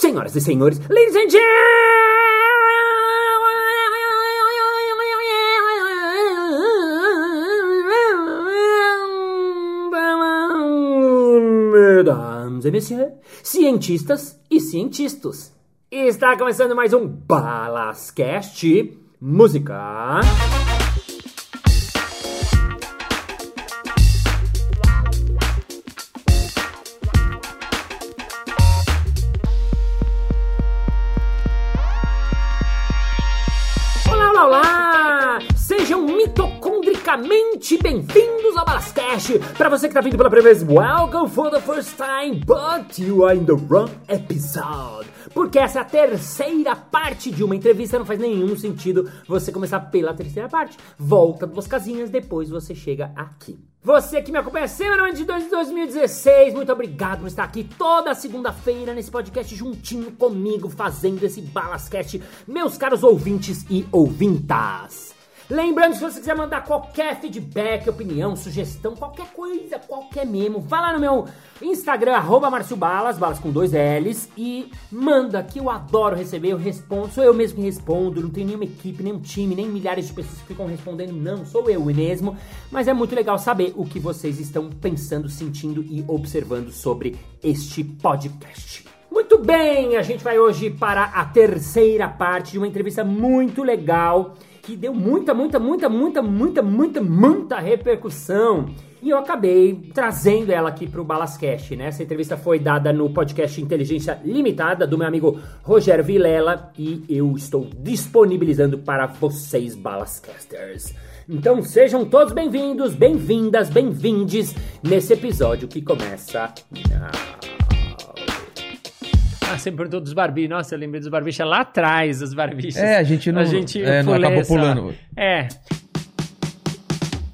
Senhoras e senhores, ladies and mesdames et messieurs, cientistas e cientistas. Está começando mais um Balascast Música. Mitocondricamente bem-vindos ao Balascast! Para você que tá vindo pela primeira vez, welcome for the first time, but you are in the wrong episode. Porque essa é a terceira parte de uma entrevista, não faz nenhum sentido você começar pela terceira parte. Volta duas casinhas, depois você chega aqui. Você que me acompanha semanalmente de 2016, muito obrigado por estar aqui toda segunda-feira nesse podcast juntinho comigo, fazendo esse Balascast, meus caros ouvintes e ouvintas. Lembrando, se você quiser mandar qualquer feedback, opinião, sugestão, qualquer coisa, qualquer memo, vá lá no meu Instagram, arroba Balas, balas com dois L's, e manda que eu adoro receber, eu respondo, sou eu mesmo que respondo, não tenho nenhuma equipe, nenhum time, nem milhares de pessoas que ficam respondendo, não, sou eu mesmo, mas é muito legal saber o que vocês estão pensando, sentindo e observando sobre este podcast. Muito bem, a gente vai hoje para a terceira parte de uma entrevista muito legal que deu muita, muita, muita, muita, muita, muita, muita repercussão. E eu acabei trazendo ela aqui pro Balascast, né? Essa entrevista foi dada no podcast Inteligência Limitada do meu amigo Rogério Vilela e eu estou disponibilizando para vocês, Balascasters. Então sejam todos bem-vindos, bem-vindas, bem-vindes nesse episódio que começa ah, você me perguntou dos barbichos. Nossa, eu lembrei dos barbichos lá atrás, dos barbichos. É, a gente não, a gente é, não acabou pulando. É.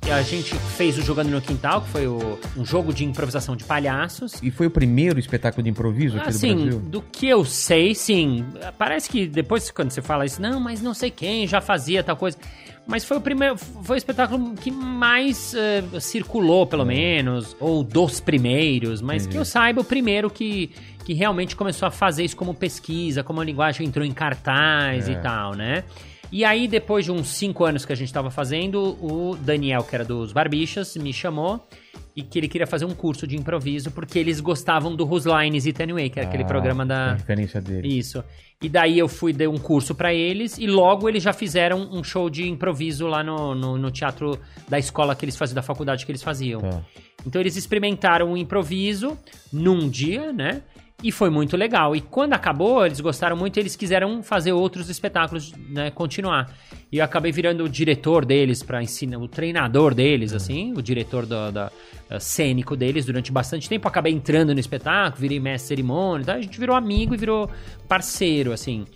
E a gente fez o Jogando no Quintal, que foi o, um jogo de improvisação de palhaços. E foi o primeiro espetáculo de improviso aqui assim, do Brasil? do que eu sei, sim. Parece que depois, quando você fala isso, não, mas não sei quem já fazia tal coisa. Mas foi o primeiro, foi o espetáculo que mais uh, circulou, pelo é. menos, ou dos primeiros, mas Entendi. que eu saiba, o primeiro que, que realmente começou a fazer isso como pesquisa, como a linguagem entrou em cartaz é. e tal, né? E aí, depois de uns cinco anos que a gente estava fazendo, o Daniel, que era dos Barbichas, me chamou e que ele queria fazer um curso de improviso porque eles gostavam do Whose Lines It Anyway, que era ah, aquele programa da... A referência dele. Isso. E daí eu fui dar um curso para eles e logo eles já fizeram um show de improviso lá no, no, no teatro da escola que eles faziam, da faculdade que eles faziam. Tá. Então eles experimentaram o improviso num dia, né? E foi muito legal. E quando acabou, eles gostaram muito e eles quiseram fazer outros espetáculos, né? Continuar. E eu acabei virando o diretor deles para ensinar, o treinador deles, uhum. assim, o diretor do, da, cênico deles durante bastante tempo. Acabei entrando no espetáculo, virei mestre cerimônia, tá? a gente virou amigo e virou parceiro, assim.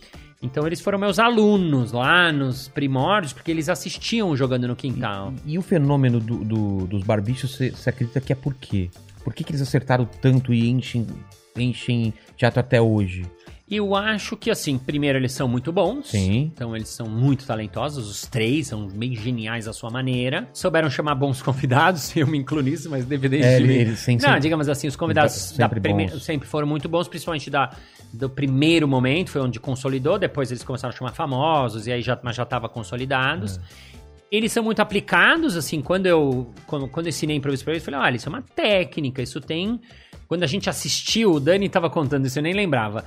Então eles foram meus alunos lá nos primórdios, porque eles assistiam jogando no quintal. E, e o fenômeno do, do, dos barbichos, você acredita que é por quê? Por que, que eles acertaram tanto e enchem enchem teatro até hoje? Eu acho que, assim, primeiro eles são muito bons. Sim. Então eles são muito talentosos, os três são bem geniais à sua maneira. Souberam chamar bons convidados, eu me incluo nisso, mas deveria é, eles, sim, Não, digamos assim, os convidados sempre, prime... sempre foram muito bons, principalmente da, do primeiro momento, foi onde consolidou, depois eles começaram a chamar famosos, e aí já, mas já estava consolidados. É eles são muito aplicados, assim, quando eu, quando, quando eu ensinei improviso pra eles, eu falei, olha, isso é uma técnica, isso tem quando a gente assistiu, o Dani tava contando isso, eu nem lembrava.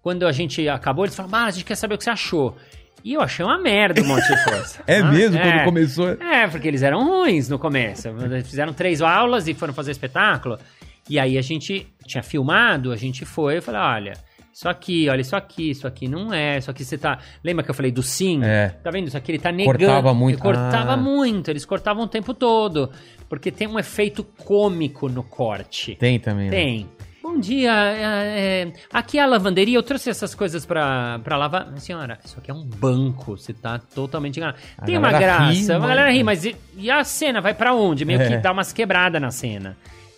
Quando a gente acabou, eles falaram, ah, a gente quer saber o que você achou. E eu achei uma merda o Monte de Força. é ah, mesmo? É. Quando começou? É, porque eles eram ruins no começo. Eles fizeram três aulas e foram fazer espetáculo. E aí a gente tinha filmado, a gente foi e falou, olha... Isso aqui, olha, isso aqui, isso aqui não é, isso aqui você tá. Lembra que eu falei do sim? É. Tá vendo? Isso aqui ele tá negando. Cortava muito. Ele cortava ah. muito, eles cortavam o tempo todo. Porque tem um efeito cômico no corte. Tem também. Né? Tem. Bom dia, é, é, aqui é a lavanderia, eu trouxe essas coisas pra, pra lavar. Senhora, isso aqui é um banco, você tá totalmente enganado. Tem uma graça, ri, a galera ri, mas e, e, a cena vai para onde? Meio é. que dá umas quebradas na cena.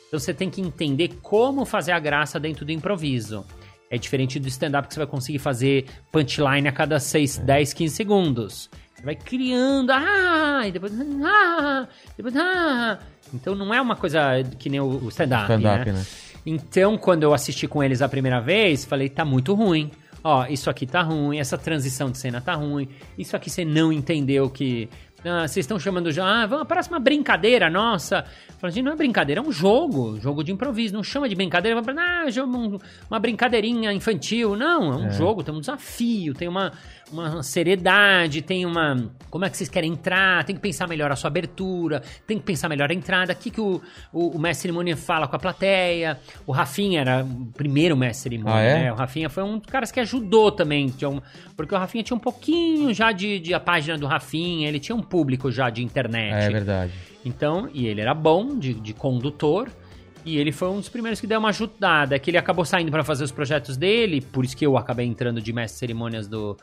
Então você tem que entender como fazer a graça dentro do improviso. É diferente do stand-up que você vai conseguir fazer punchline a cada 6, 10, 15 segundos. Vai criando, ah, e depois, ah, depois, ah. Então não é uma coisa que nem o stand-up, stand né? né? Então, quando eu assisti com eles a primeira vez, falei, tá muito ruim. Ó, isso aqui tá ruim, essa transição de cena tá ruim, isso aqui você não entendeu que. Ah, vocês estão chamando já. Ah, vamos, parece uma brincadeira nossa. Falei, gente, não é brincadeira, é um jogo, jogo de improviso. Não chama de brincadeira, ah, jogo, uma brincadeirinha infantil. Não, é um É. jogo, tem um desafio, tem uma, uma seriedade, tem uma. Como é que vocês querem entrar? Tem que pensar melhor a sua abertura, tem que pensar melhor a entrada. O que, que o, o, o mestre cerimônia fala com a plateia? O Rafinha era o primeiro mestre cerimônia, Ah, é? né? O Rafinha foi um dos caras que ajudou também. um- porque o Rafinha tinha um pouquinho já de, de a página do Rafinha, ele tinha um público já de internet. É verdade. Então, e ele era bom de, de condutor. E ele foi um dos primeiros que deu uma ajudada. Que ele acabou saindo para fazer os projetos dele, por isso que eu acabei entrando de mestre de cerimônias do,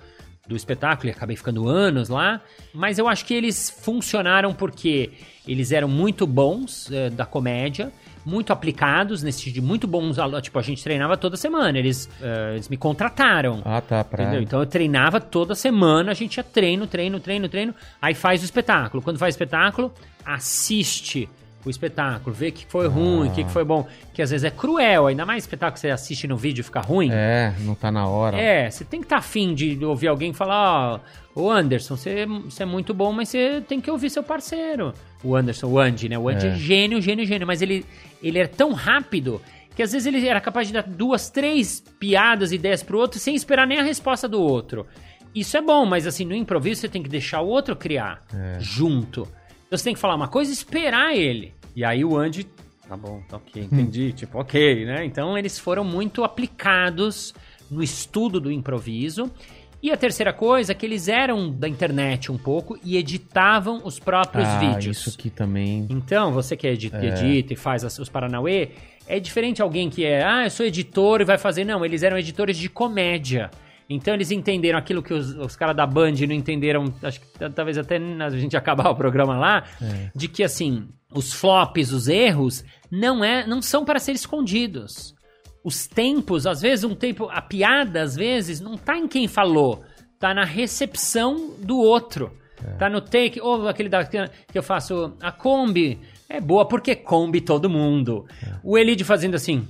do espetáculo e acabei ficando anos lá. Mas eu acho que eles funcionaram porque eles eram muito bons eh, da comédia, muito aplicados nesse sentido, muito bons. alu- Tipo, a gente treinava toda semana. Eles, eh, eles me contrataram. Ah, tá. Pra... Entendeu? Então eu treinava toda semana, a gente ia treino, treino, treino, treino. Aí faz o espetáculo. Quando faz o espetáculo, assiste o espetáculo, vê o que foi ruim, o que foi bom. Que às vezes é cruel, ainda mais espetáculo que você assiste no vídeo e fica ruim. É, não tá na hora. É, você tem que estar afim de ouvir alguém falar, ó, ô Anderson, você, você é muito bom, mas você tem que ouvir seu parceiro. O Anderson, o Andy, né? O Andy é, É. gênio, gênio, gênio, mas ele, ele é tão rápido que às vezes ele era capaz de dar duas, três piadas, ideias pro outro sem esperar nem a resposta do outro. Isso é bom, mas assim, no improviso você tem que deixar o outro criar junto. Então você tem que falar uma coisa e esperar ele. E aí o Andy Tá bom, tá ok, entendi. Tipo, ok, né? Então eles foram muito aplicados no estudo do improviso. E a terceira coisa é que eles eram da internet um pouco e editavam os próprios ah, vídeos. isso aqui também. Então, você que edita, É. edita e faz os Paranauê, é diferente alguém que é, ah, eu sou editor e vai fazer. Não, eles eram editores de comédia. Então eles entenderam aquilo que os, os caras da Band não entenderam, acho que talvez até a gente acabar o programa lá, É. de que assim, os flops, os erros, não, é, não são para ser escondidos. Os tempos, às vezes, um tempo. A piada, às vezes, não tá em quem falou, tá na recepção do outro. Tá no take, ou aquele da, que eu faço, a Kombi é boa porque Kombi todo mundo. O Elide fazendo assim,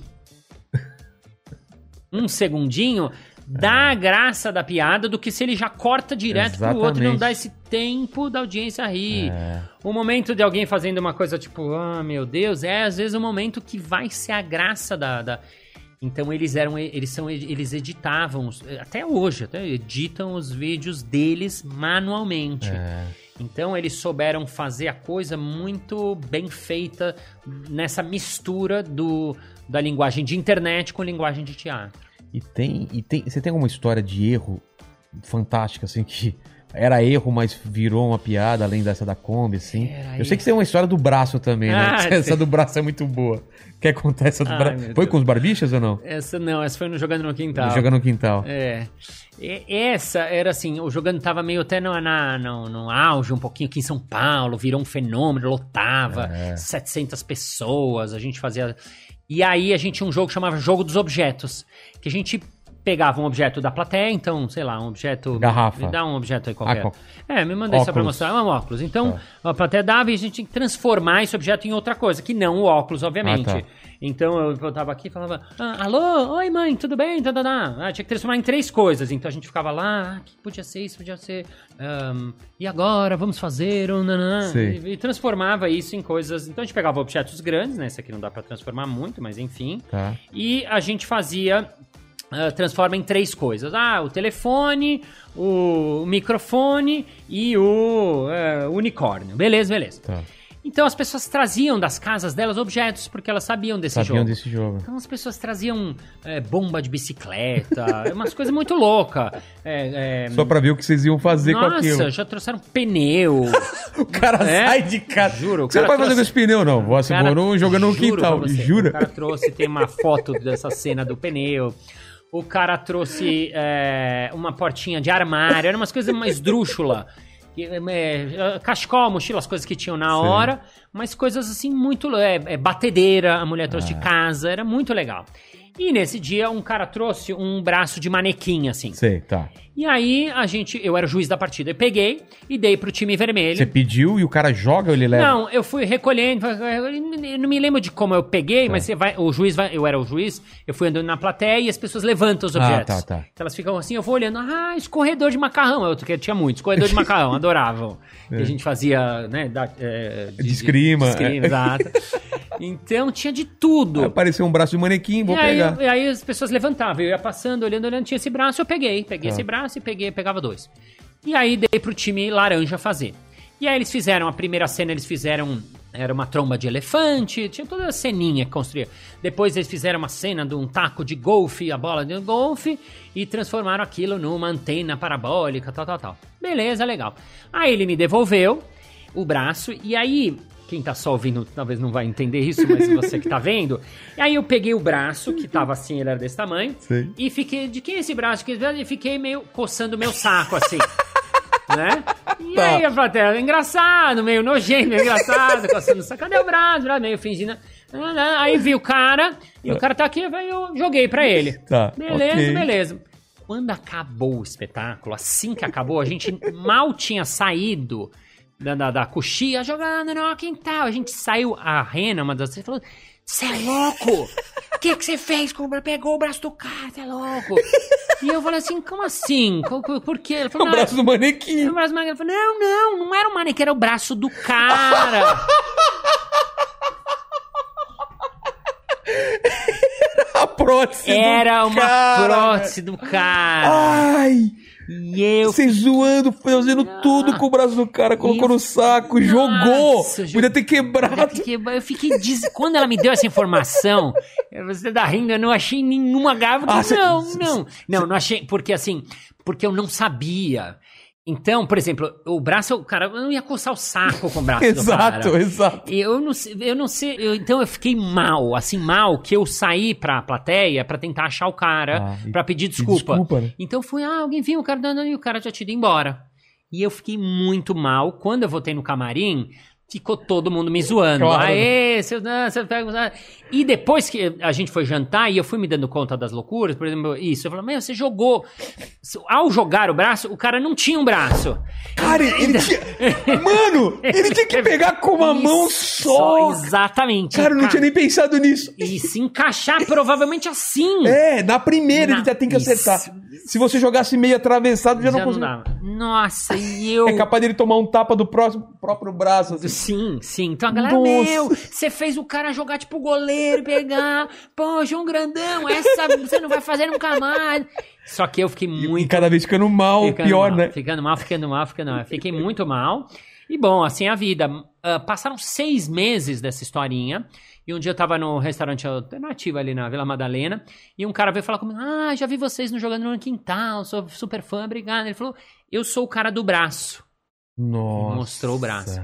um segundinho, dá a graça da piada do que se ele já corta direto pro outro e não Exatamente. dá esse tempo da audiência rir. É. O momento de alguém fazendo uma coisa tipo, ah, meu Deus, é às vezes o momento que vai ser a graça da. da- Então eles eram, eles são, eles editavam, até hoje, até editam os vídeos deles manualmente. É. Então eles souberam fazer a coisa muito bem feita nessa mistura do, da linguagem de internet com linguagem de teatro. E tem, e tem. Você tem alguma história de erro fantástica, assim, que era erro, mas virou uma piada, além dessa da Kombi, assim? Era Eu sei que você tem uma história do braço também, né? Ah, essa sim. do braço é muito boa. Quer contar essa do braço? Foi Deus. com os barbichas ou não? Essa não, essa foi no Jogando no Quintal. Jogando no quintal. É. E- Essa era assim, o jogando tava meio até no, na, no, no auge, um pouquinho aqui em São Paulo, virou um fenômeno, lotava, É. 700 pessoas, a gente fazia... E aí a gente tinha um jogo que chamava Jogo dos Objetos, que a gente pegava um objeto da plateia, então, sei lá, um objeto... Garrafa. Me dá um objeto aí qualquer. Ah, É, me mandei só pra Óculos. mostrar, é um óculos. Então, Tá. a plateia dava e a gente tinha que transformar esse objeto em outra coisa, que não o óculos, obviamente. Ah, tá. Então eu, eu tava aqui e falava, ah, alô, oi mãe, tudo bem? Tá, tá, tá. Ah, tinha que transformar em três coisas. Então a gente ficava lá, ah, que podia ser isso, podia ser. ahn, e agora, vamos fazer um nanã. E, e transformava isso em coisas. Então a gente pegava objetos grandes, né? Esse aqui não dá pra transformar muito, mas enfim. Tá. E a gente fazia. Ah, transforma em três coisas. Ah, o telefone, o microfone e o eh, unicórnio. Beleza, beleza. Tá. Então as pessoas traziam das casas delas objetos porque elas sabiam desse Sabiam jogo. desse jogo. Então as pessoas traziam é, bomba de bicicleta, umas coisas muito loucas. É, é, Só pra ver o que vocês iam fazer com aquilo. nossa, já trouxeram pneu. O cara É? sai de casa. Juro, Você não vai fazer com esse pneu, não. Você cara- morou jogando no quintal. Jura? O cara trouxe, tem uma foto dessa cena do pneu. O cara trouxe é, uma portinha de armário, eram umas coisas mais esdrúxula. Que, é, cachecol, mochila, as coisas que tinham na Sim. hora, mas coisas assim muito. É, é, batedeira, a mulher trouxe Ah. de casa, era muito legal. E nesse dia, um cara trouxe um braço de manequim, assim. Sei, tá. E aí, a gente, eu era o juiz da partida. Eu peguei e dei pro time vermelho. Você pediu e o cara joga ou ele leva? Não, eu fui recolhendo, eu não me lembro de como eu peguei, Tá. mas você vai, o juiz vai, eu era o juiz, eu fui andando na plateia e as pessoas levantam os objetos. tá, tá. Então elas ficam assim, eu vou olhando, ah, escorredor de macarrão, eu tinha muito, escorredor de macarrão, adoravam. Que a gente fazia, né, da, é, De esgrima, de esgrima, é. exato. Então tinha de tudo. Aí Apareceu um braço de manequim, vou e aí, pegar. e aí as pessoas levantavam, eu ia passando, olhando, olhando, tinha esse braço, eu peguei. Peguei Tá. esse braço e peguei, pegava dois. E aí dei pro time laranja fazer. E aí eles fizeram, a primeira cena eles fizeram, era uma tromba de elefante, tinha toda a ceninha que construía. Depois eles fizeram uma cena de um taco de golfe, a bola de golfe, e transformaram aquilo numa antena parabólica, tal, tal, tal. Beleza, legal. Aí ele me devolveu o braço, e aí, quem tá só ouvindo talvez não vai entender isso, mas você que tá vendo. E aí eu peguei o braço, que tava assim, ele era desse tamanho, Sei. e fiquei, de quem é esse braço? É? E fiquei meio coçando o meu saco, assim. né? E Tá. aí a plateia, engraçado, meio nojento, meio engraçado, coçando o saco. Cadê o braço? Meio fingindo. Ah, não. Aí vi o cara, e o cara tá aqui, eu joguei pra ele. Tá, Beleza, ok. beleza. Quando acabou o espetáculo, assim que acabou, a gente mal tinha saído da, da, da coxia jogando no quintal. A gente saiu, a Rena, uma das falou: Você é louco? O que que você fez? Pegou o braço do cara, você é louco? E eu falei assim: Como assim? Por quê? Ele falou: O "Não, braço do manequim. o braço do manequim." Eu falei, não, não, não era o manequim, era o braço do cara. A prótese. do Era uma cara. prótese do cara. Ai! E eu Você zoando, fazendo tudo com o braço do cara, colocou Eu- no saco, Nossa, jogou. jo- Podia ter quebrado. Eu fiquei, eu fiquei des... Quando ela me deu essa informação, você tá rindo, eu não achei nenhuma garra. Ah, não, cê- não. Não, não achei. Porque assim, porque eu não sabia. Então, por exemplo, o braço, cara, eu não ia coçar o saco com o braço do Exato, cara. exato. Eu não sei, eu não sei, eu- então eu fiquei mal, assim, mal, que eu saí pra plateia pra tentar achar o cara, Ah, pra pedir desculpa. desculpa, né? Então fui, ah, alguém viu o cara dando e o cara já tinha ido embora. E eu fiquei muito mal. Quando eu voltei no camarim, ficou todo mundo me zoando. Claro. Aê, seu você pega. E depois que a gente foi jantar e eu fui me dando conta das loucuras, por exemplo, isso, eu falei, meu, você jogou. Ao jogar o braço, o cara não tinha um braço. Cara, ele tinha. Mano, ele tinha que pegar com uma mão Isso, só. Exatamente. Cara, eu não tinha nem pensado nisso. E se encaixar provavelmente assim. É, na primeira Na- ele já tem que acertar. Isso. Se você jogasse meio atravessado, já, Já não conseguia. dava. Nossa, e eu. É capaz dele tomar um tapa do próximo, próprio braço. assim. Sim, sim. Então a galera, Nossa. meu, você fez o cara jogar tipo goleiro, pegar. Pô, João Grandão, essa você não vai fazer nunca mais. Só que eu fiquei E muito. cada vez ficando mal, ficando pior, mal, né? Ficando mal, ficando mal, ficando mal. Fiquei muito mal. E bom, assim é a vida. Ah, passaram seis meses dessa historinha. E um dia eu tava no restaurante alternativo ali na Vila Madalena. E um cara veio falar comigo: Ah, já vi vocês no Jogando no Quintal, sou super fã, obrigado. Ele falou: Eu sou o cara do braço. Nossa. Mostrou o braço.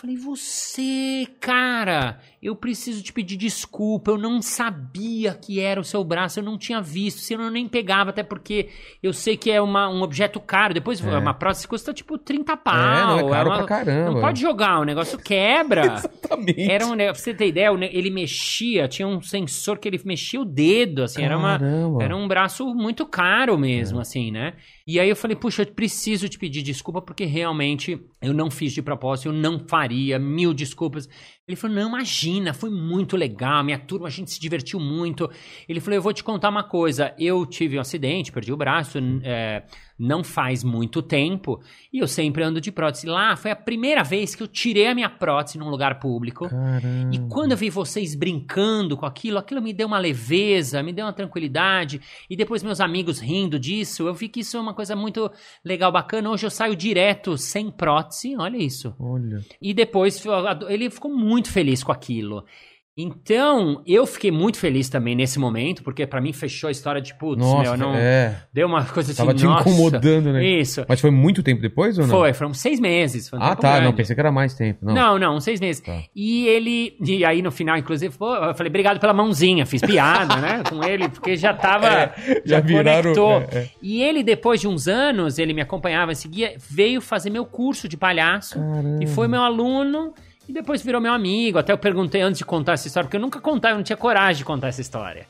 Falei, você, cara, eu preciso te pedir desculpa. Eu não sabia que era o seu braço, eu não tinha visto, senão eu nem pegava, até porque eu sei que é uma, um objeto caro. Depois, É. uma prótese custa tipo 30 pau. É, não, é caro uma- pra caramba. Não pode jogar, o negócio quebra. Exatamente. Era um, pra você ter ideia, ele mexia, tinha um sensor que ele mexia o dedo, assim, era uma, Caramba. era um braço muito caro mesmo, assim, né? E aí eu falei, puxa, eu preciso te pedir desculpa porque realmente eu não fiz de propósito, eu não faria, mil desculpas. Ele falou, não, imagina, foi muito legal, minha turma, a gente se divertiu muito. Ele falou, eu vou te contar uma coisa, eu tive um acidente, perdi o braço, é, não faz muito tempo, e eu sempre ando de prótese. Lá foi a primeira vez que eu tirei a minha prótese num lugar público. Caramba. E quando eu vi vocês brincando com aquilo, aquilo me deu uma leveza, me deu uma tranquilidade. E depois meus amigos rindo disso, eu vi que isso é uma coisa muito legal, bacana. Hoje eu saio direto sem prótese, olha isso. Olha. E depois ele ficou muito feliz com aquilo. Então, eu fiquei muito feliz também nesse momento, porque pra mim fechou a história de putz, Nossa, meu, não é. deu uma coisa assim, Tava te nossa. incomodando, né? Isso. Mas foi muito tempo depois ou não? Foi, foram seis meses. foi um Ah, tá. Não, grande. pensei que era mais tempo. Não. Não, não, seis meses. Tá. E ele. E aí no final, inclusive, pô, eu falei, obrigado pela mãozinha. Fiz piada, né? Com ele, porque já tava. É, já viraram- conectou. é, é. E ele, depois de uns anos, ele me acompanhava, seguia, veio fazer meu curso de palhaço. Caramba. E foi meu aluno. E depois virou meu amigo. Até eu perguntei antes de contar essa história, porque eu nunca contava, eu não tinha coragem de contar essa história.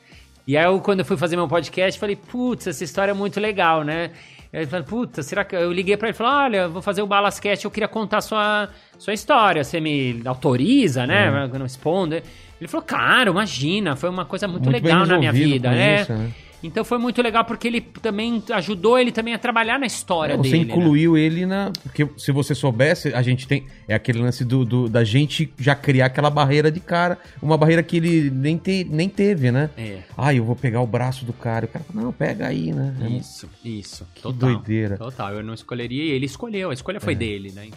E aí, eu, quando eu fui fazer meu podcast, falei, putz, essa história é muito legal, né? Ele falou, puta, será que. Eu liguei pra ele e falei, olha, vou fazer o Balascast, eu queria contar sua, sua história. Você me autoriza, né? Eu não respondo. Ele falou, claro, imagina, foi uma coisa muito, Muito legal na minha vida. com É. isso, né? Então foi muito legal porque ele também ajudou ele também a trabalhar na história Você dele. né? incluiu ele na. Porque se você soubesse, a gente tem. É aquele lance do, do- da gente já criar aquela barreira de cara. Uma barreira que ele nem, te, nem teve, né? É. Ah, eu vou pegar o braço do cara. O cara fala, não, pega aí, né? É Isso, isso. Que Total. doideira. Total, eu não escolheria ele escolheu. A escolha foi dele, né?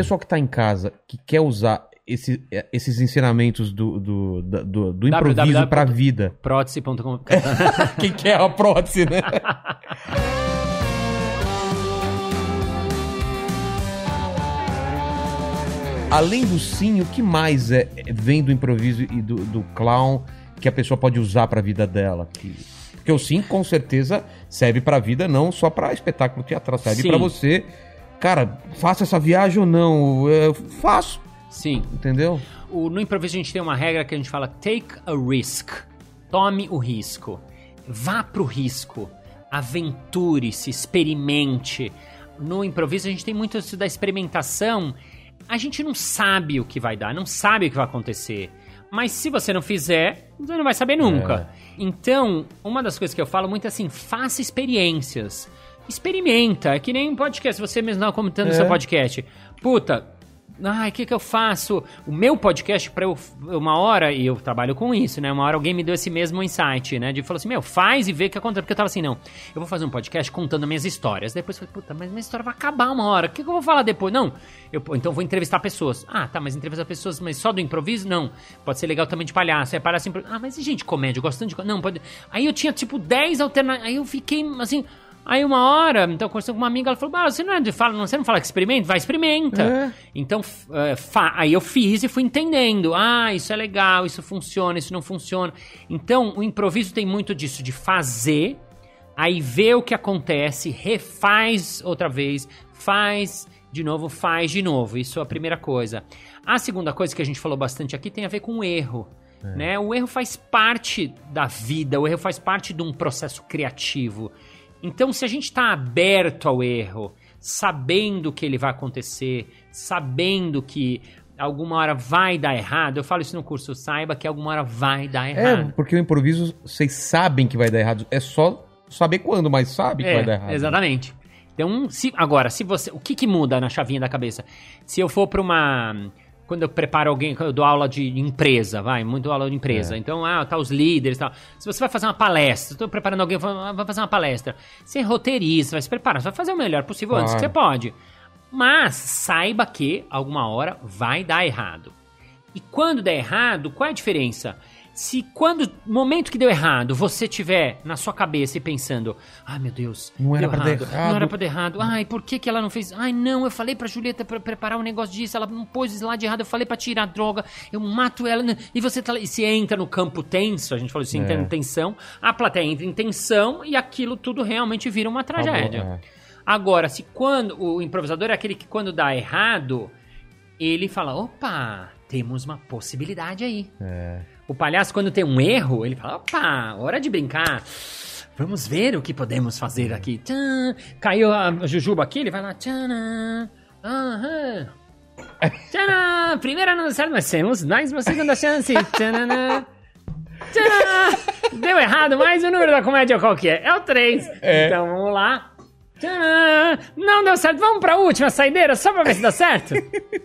Pessoal que tá em casa, que quer usar esse- eh, esses ensinamentos do, do, do, do improviso www. pra vida. Prótese.com. Quem quer a prótese, né? Além do sim, o que mais é, é- vem do improviso e do, do clown que a pessoa pode usar pra vida dela? Que- porque o sim, com certeza, serve pra vida, não só pra espetáculo teatral, serve pra você. Cara, faça essa viagem ou não? Eu faço, Sim. entendeu? O- no improviso a gente tem uma regra que a gente fala take a risk. Tome o risco. Vá pro risco. Aventure-se, experimente. No improviso a gente tem muito isso da experimentação. A gente não sabe o que vai dar, não sabe o que vai acontecer. Mas se você não fizer, você não vai saber nunca. Então, uma das coisas que eu falo muito é assim, faça experiências. Experimenta, é que nem um podcast, você mesmo não comentando É. seu podcast. Puta, Ai, o que que eu faço? O meu podcast, pra eu. Uma hora, e eu trabalho com isso, né? Uma hora alguém me deu esse mesmo insight, né? De falou assim: Meu, faz e vê o que acontece. Porque eu tava assim: Não, eu vou fazer um podcast contando minhas histórias. Depois eu falei: Puta, mas minha história vai acabar uma hora. O que, que eu vou falar depois? Não, eu, então eu vou entrevistar pessoas. Ah, tá, mas entrevistar pessoas, mas só do improviso? Não. Pode ser legal também de palhaço. É palhaço impro... Ah, mas e gente, comédia? Eu gosto tanto de. Não, pode. Aí eu tinha tipo 10 alternativas. Aí eu fiquei assim. Aí uma hora, então conversando com uma amiga, ela falou: ah, você não é de fala, não, você não fala que experimenta? Vai, experimenta. É. Então, é, aí eu fiz e fui entendendo. Ah, isso é legal, isso funciona, isso não funciona. Então, o improviso tem muito disso, de fazer, aí ver o que acontece, refaz outra vez, faz de novo, faz de novo. Isso é a primeira coisa. A segunda coisa que a gente falou bastante aqui tem a ver com o erro. Né? O erro faz parte da vida, o erro faz parte de um processo criativo. Então, se a gente está aberto ao erro, sabendo que ele vai acontecer, sabendo que alguma hora vai dar errado, eu falo isso no curso, saiba que alguma hora vai dar É, errado. porque o improviso, vocês sabem que vai dar errado. É só saber quando, mas sabe que vai dar errado. É, Exatamente. Então, se, agora, se você. O que, que muda na chavinha da cabeça? Se eu for para uma. Quando eu preparo alguém, quando eu dou aula de empresa, vai, muito aula de empresa. É. Então, ah, tá os líderes e tal. Se você vai fazer uma palestra, estou preparando alguém, vai vai fazer uma palestra. Você roteiriza, vai se preparar, você vai fazer o melhor possível antes que Claro. você pode. Mas saiba que alguma hora vai dar errado. E quando der errado, qual é a diferença? Se quando, momento que deu errado, você tiver na sua cabeça e pensando, ai meu Deus, Não era pra dar errado." não era pra dar errado, ai, por que, que ela não fez? Ai, não, eu falei pra Julieta pra preparar um negócio disso, ela não pôs lá de errado, eu falei pra tirar a droga, eu mato ela, e você tá e se entra no campo tenso, a gente falou assim, entra É. em tensão, a plateia entra em tensão e aquilo tudo realmente vira uma tragédia. É. Agora, se quando o improvisador é aquele que quando dá errado, ele fala: opa, temos uma possibilidade aí. É. O palhaço, quando tem um erro, ele fala: opa, hora de brincar. Vamos ver o que podemos fazer aqui. Tchan. Caiu a Jujuba aqui, ele vai lá. Tchanã. Aham. Tchanã. Primeira não certo, mas temos mais uma segunda chance. Tchanã. Tchanã. Deu errado, mas o número da comédia qual que é? É o 3. É. Então vamos lá. Tchanã. Não deu certo, vamos pra última saideira só pra ver se dá certo?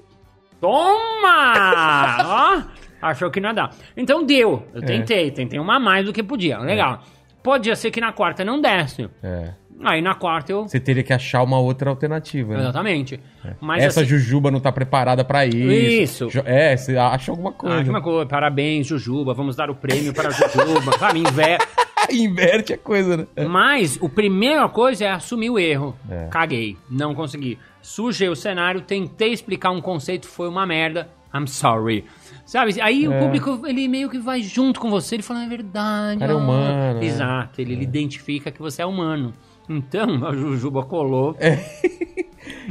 Toma! Ó, achou que não ia dar. Então deu. Eu tentei, tentei uma a mais do que podia. Legal. Podia ser que na quarta não desse. É. Aí na quarta eu. Você teria que achar uma outra alternativa, né? Exatamente. Mas Essa assim, Jujuba não tá preparada pra isso. Isso. É, você acha alguma coisa. que uma coisa, parabéns, Jujuba. Vamos dar o prêmio para a Jujuba. Sabe, inver... Inverte a coisa, né? Mas o primeira coisa é assumir o erro. É. Caguei, não consegui. Sujei o cenário, tentei explicar um conceito, foi uma merda. I'm sorry. Sabe? Aí o É. público, ele meio que vai junto com você, ele fala, é verdade. O cara é ó." humano, é. Exato, ele, ele identifica que você é humano. Então, a Jujuba colou.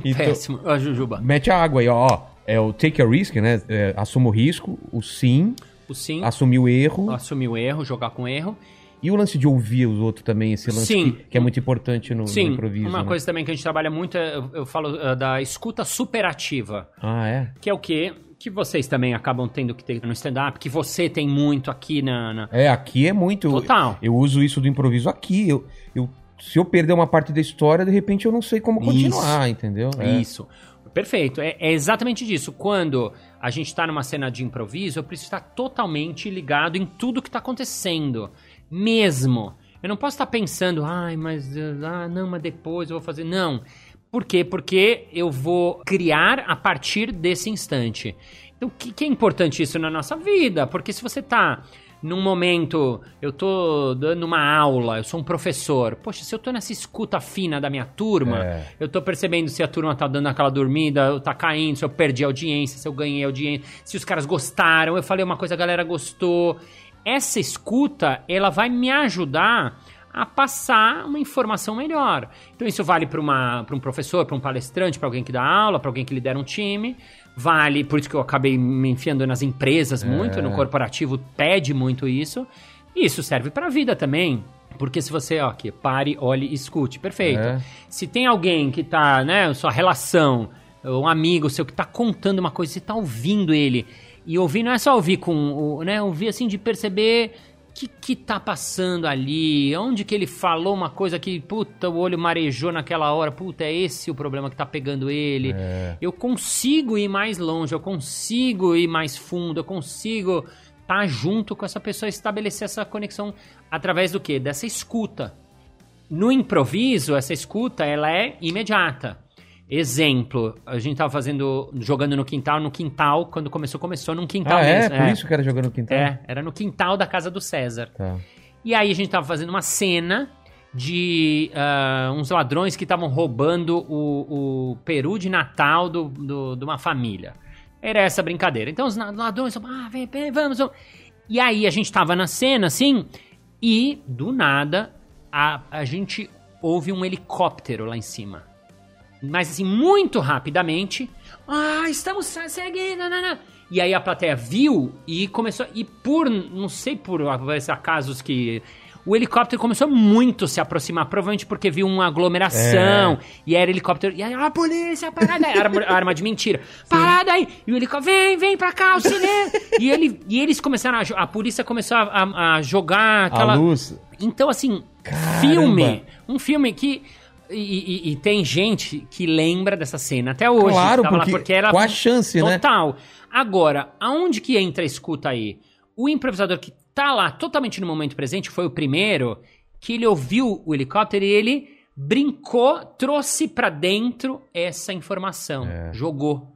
Então, Péssimo, a Jujuba. mete a água aí, ó. É o take a risk, né? É, assuma o risco, o sim, O sim, assumir o erro. assumir o erro, jogar com erro. E o lance de ouvir os outros também, esse lance Sim. que, que é muito importante no, no Sim, improviso. uma né? coisa também que a gente trabalha muito, é, eu, eu falo ah, da escuta superativa. Ah, é? Que é o quê? Que vocês também acabam tendo que ter no stand-up, que você tem muito aqui na. na- É, aqui é muito. Total. Eu uso isso do improviso aqui. Eu, eu, se eu perder uma parte da história, de repente eu não sei como continuar, entendeu? É. Isso. Perfeito. É, é exatamente disso. Quando a gente está numa cena de improviso, eu preciso estar totalmente ligado em tudo que está acontecendo. Mesmo. Eu não posso estar pensando, ai, mas. Ah, não, mas depois eu vou fazer. Não. Por quê? Porque eu vou criar a partir desse instante. Então, o que, que é importante isso na nossa vida? Porque se você tá num momento, eu tô dando uma aula, eu sou um professor. Poxa, se eu tô nessa escuta fina da minha turma, É. eu tô percebendo se a turma tá dando aquela dormida, tá caindo, se eu perdi a audiência, se eu ganhei audiência, se os caras gostaram, eu falei uma coisa, a galera gostou. Essa escuta, ela vai me ajudar a passar uma informação melhor. Então isso vale para um professor, para um palestrante, para alguém que dá aula, para alguém que lidera um time. Vale, por isso que eu acabei me enfiando nas empresas muito, no corporativo pede muito isso. E isso serve para a vida também. Porque se você, ó, aqui, pare, olhe, escute, perfeito. É. Se tem alguém que tá, né, sua relação, um amigo seu que tá contando uma coisa, você tá ouvindo ele. E ouvir não é só ouvir com, o, né, ouvir assim de perceber que que tá passando ali, onde que ele falou uma coisa que, puta, o olho marejou naquela hora, puta, é esse o problema que tá pegando ele. É. Eu consigo ir mais longe, eu consigo ir mais fundo, eu consigo estar junto com essa pessoa, estabelecer essa conexão através do quê? Dessa escuta. No improviso, essa escuta, ela é imediata. Exemplo, a gente tava fazendo, jogando no quintal, no quintal, quando começou, começou num quintal Ah, é? mesmo. Por isso que era jogando no quintal? É, era no quintal da casa do César. Tá. E aí a gente tava fazendo uma cena de ah, uns ladrões que estavam roubando o, o peru de Natal do, do- de uma família. Era essa brincadeira. Então os ladrões, ah, vem, vem, vamos, vamos. E aí a gente tava na cena, assim, e do nada a, a gente ouve um helicóptero lá em cima. Mas assim, muito rapidamente. Ah, estamos seguindo. nanana." E aí a plateia viu e começou. E por, não sei por acasos que. O helicóptero começou muito a se aproximar, provavelmente porque viu uma aglomeração. E era helicóptero. E aí, a polícia, parada aí. Arma, arma de mentira. Parada aí. E o helicóptero, vem, vem pra cá, o cinema. e, ele, e eles começaram a. A polícia começou a, a- a jogar aquela. A luz. Então, assim, Caramba. filme. Um filme que. E, e- e tem gente que lembra dessa cena até hoje. Claro, lá porque era qual a chance, né? Total. Agora, aonde que entra a escuta aí? O improvisador que tá lá totalmente no momento presente foi o primeiro que ele ouviu o helicóptero e ele brincou, trouxe pra dentro essa informação, É. jogou.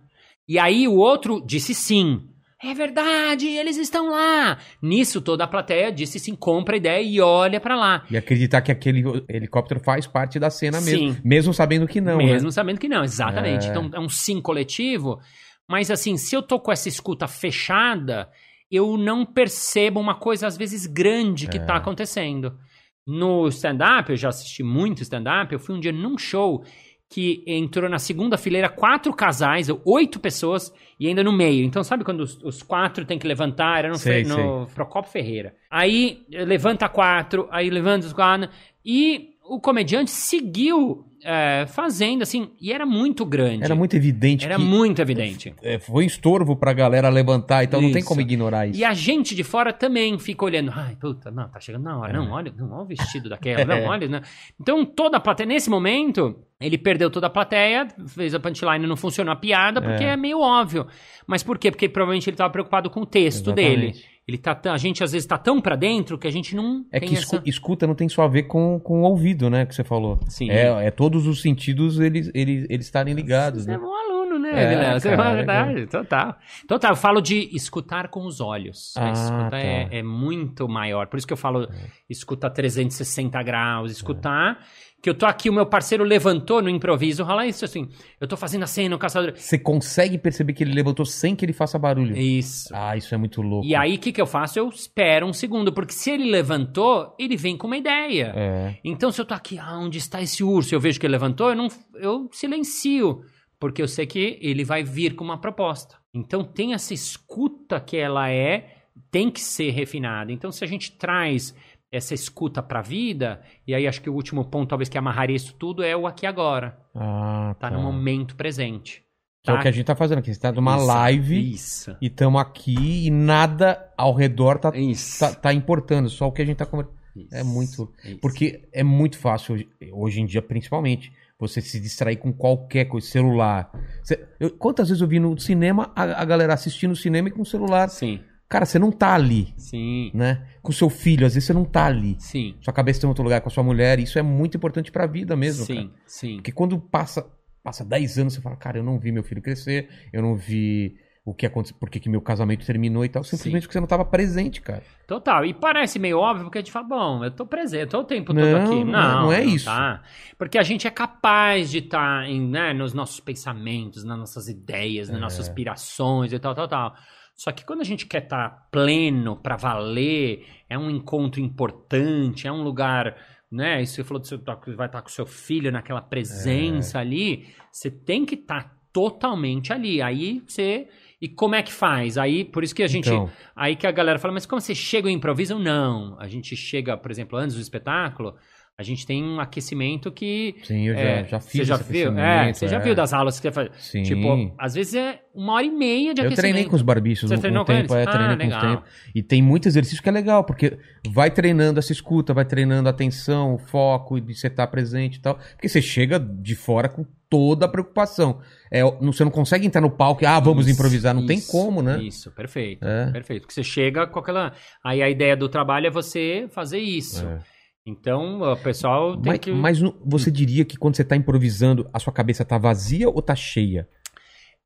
E aí o outro disse sim. É verdade, eles estão lá. Nisso toda a plateia disse sim, compra a ideia e olha pra lá. E acreditar que aquele helicóptero faz parte da cena mesmo. Sim. Mesmo sabendo que não, Mesmo né? sabendo que não, exatamente. É. Então é um sim coletivo. Mas assim, se eu tô com essa escuta fechada, eu não percebo uma coisa, às vezes, grande que É. tá acontecendo. No stand-up, eu já assisti muito stand-up, eu fui um dia num show que entrou na segunda fileira quatro casais, oito pessoas, e ainda no meio. Então, sabe quando os, os quatro tem que levantar? Era no, Sei, Fe- no Procopio Ferreira. Aí eh, levanta quatro, aí levanta os quatro. E o comediante seguiu eh, fazendo, assim, e era muito grande. Era muito evidente Era muito evidente. é, foi um estorvo pra galera levantar, então não tem Isso. como ignorar isso. E a gente de fora também fica olhando. Ai, puta, não, tá chegando na hora. Não, olha, não, olha o vestido daquela. Não, olha. Né? Então, toda a plateia, nesse momento, ele perdeu toda a plateia, fez a punchline, não funcionou a piada, porque É. é, meio óbvio. Mas por quê? Porque provavelmente ele tava preocupado com o texto Exatamente. dele. Ele tá, a gente às vezes tá tão pra dentro que a gente não É tem que essa... escu- escuta não tem só a ver com, com o ouvido, né? Que você falou. Sim. É, é todos os sentidos eles, eles, eles estarem ligados, Você é né? um aluno, nele, É. Você cara, é verdade, total. Total, eu falo de escutar com os olhos. Ah, a escuta tá. é, é muito maior. Por isso que eu falo escuta 360 graus, escutar. Que eu tô aqui, o meu parceiro levantou no improviso, rola isso assim. Eu tô fazendo a cena, o caçador. Você consegue perceber que ele levantou sem que ele faça barulho. Isso. Ah, isso é muito louco. E aí, o que, que eu faço? Eu espero um segundo, porque se ele levantou, ele vem com uma ideia. É. Então, se eu tô aqui, ah, onde está esse urso? Eu vejo que ele levantou, eu, não, eu silencio, porque eu sei que ele vai vir com uma proposta. Então, tem essa escuta que ela é, tem que ser refinada. Então, se a gente traz essa escuta pra vida, e aí acho que o último ponto, talvez que amarraria isso tudo, é o aqui agora. Ah, Tá, tá. no momento presente. Que é tá? o que a gente tá fazendo aqui. Você tá numa Isso, live Isso. e estamos aqui e nada ao redor tá, tá, tá importando, só o que a gente tá conversando. É muito. Isso. Porque é muito fácil, hoje, hoje em dia, principalmente, você se distrair com qualquer coisa, celular. Você- eu- quantas vezes eu vi no cinema a, a galera assistindo o cinema e com o celular? Sim, Cara, você não tá ali, sim, né? Com seu filho, às vezes você não tá ali. sim. Sua cabeça tá em outro lugar com a sua mulher, isso é muito importante pra vida mesmo, sim, cara. sim. Porque quando passa, passa 10 anos, você fala, cara, eu não vi meu filho crescer, eu não vi o que aconteceu, por que meu casamento terminou e tal, simplesmente porque você não tava presente, cara. Total. E parece meio óbvio porque a gente fala, bom, eu tô presente, eu tô o tempo todo Não, aqui. não Não, é- não é isso. Tá. Porque a gente é capaz de estar né, nos nossos pensamentos, nas nossas ideias, nas É. nossas aspirações e tal, tal, tal. Só que quando a gente quer estar pleno pra valer, é um encontro importante, é um lugar, né? Isso você falou que você tá- vai estar com seu filho naquela presença ali, você tem que estar totalmente ali. Aí você. E como é que faz? Aí, por isso que a gente. Então. Aí que a galera fala, mas como você chega e improvisa? Não. A gente chega, por exemplo, antes do espetáculo, a gente tem um aquecimento que. Sim, eu já, é, já fiz Você já viu? É, você já é. viu das aulas que você faz. Sim. Tipo, às vezes é uma hora e meia de Eu aquecimento. treinei com os barbichos Você um, treinou um com tempo, eles? é, Ah, treinei com os tempos. E tem muito exercício que é legal, porque vai treinando essa escuta, vai treinando a atenção, o foco, de você estar presente e tal. Porque você chega de fora com toda a preocupação. É, não- você não consegue entrar no palco e, ah, vamos Isso, improvisar. Não tem isso, como, né? Isso, perfeito. É. Perfeito. Porque você chega com aquela. Aí a ideia do trabalho é você fazer isso. É. Então, o pessoal tem Mas, que. mas você diria que quando você tá improvisando, a sua cabeça tá vazia ou tá cheia?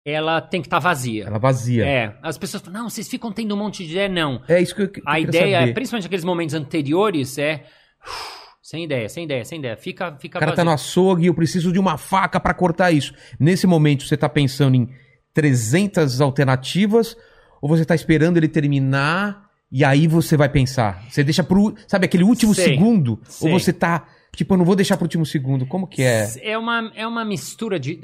Ela tem que estar vazia. Ela vazia. É. As pessoas falam, não, vocês ficam tendo um monte de ideia. Não. É isso que eu, que eu A queria ideia, saber. principalmente naqueles momentos anteriores, é. Sem ideia, sem ideia, sem ideia. Fica, fica O cara tá vazio. no açougue e eu preciso de uma faca pra cortar isso. Nesse momento, você tá pensando em 300 alternativas ou você tá esperando ele terminar e aí você vai pensar? Você deixa pro, sabe, aquele último Sei, segundo? sei. Ou você tá, tipo, eu não vou deixar pro último segundo. Como que é? É uma, é uma mistura de.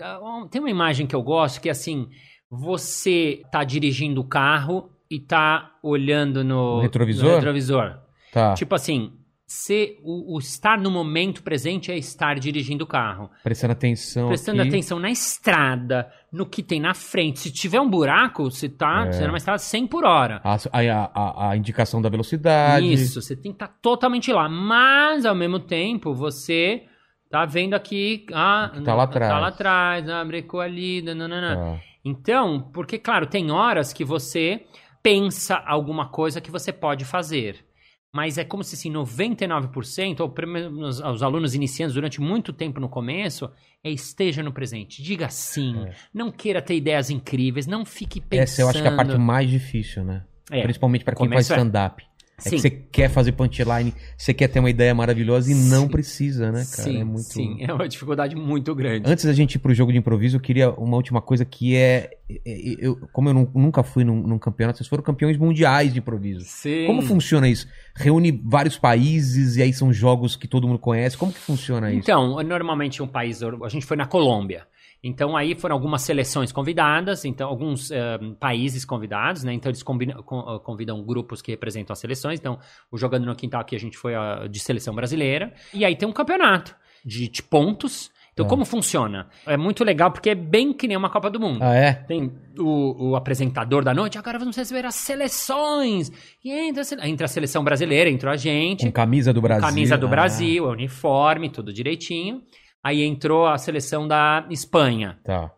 Tem uma imagem que eu gosto que é assim: você tá dirigindo o carro e tá olhando no, No retrovisor? no retrovisor. Tá, Tipo assim, se, o, o estar no momento presente é estar dirigindo o carro. prestando atenção Prestando aqui. atenção na estrada, no que tem na frente. Se tiver um buraco, você tá É. você tá numa estrada 100 por hora. A, a, a, a indicação da velocidade. Isso, você tem que estar totalmente lá. Mas, ao mesmo tempo, você tá vendo aqui. Ah, Que tá lá atrás. Tá lá atrás, ah, brecou ali, nananana. Tá. Então, porque, claro, tem horas que você pensa alguma coisa que você pode fazer. Mas é como se assim, 99%, ou pelo menos os alunos iniciantes durante muito tempo no começo, é esteja no presente. Diga sim. É. Não queira ter ideias incríveis. Não fique pensando. Essa eu acho que é a parte mais difícil, né? É. Principalmente pra quem faz stand-up. É que você quer fazer punchline, você quer ter uma ideia maravilhosa e não Sim. precisa, né, cara? Sim, é muito... sim, é uma dificuldade muito grande. Antes da gente ir pro jogo de improviso, eu queria uma última coisa que é. é- é- eu- como eu nu- nunca fui num, num campeonato, vocês foram campeões mundiais de improviso. Sim. Como funciona isso? Reúne vários países e aí são jogos que todo mundo conhece. Como que funciona isso? Então, normalmente um país. A gente foi na Colômbia. Então, aí foram algumas seleções convidadas, então, alguns eh, países convidados, né? Então, eles ah, convidam grupos que representam as seleções. Então, o Jogando no Quintal aqui, a gente foi ah, de seleção brasileira. E aí tem um campeonato de, de pontos. Então, Tá. como funciona? É muito legal, porque é bem que nem uma Copa do Mundo. Ah, é? Tem o, o apresentador da noite, agora vamos receber as seleções. E entra, entra a seleção brasileira, entrou a gente. Com camisa do Brasil. Camisa do Ah, Brasil, uniforme, tudo direitinho. Aí entrou a seleção da Espanha. Tá.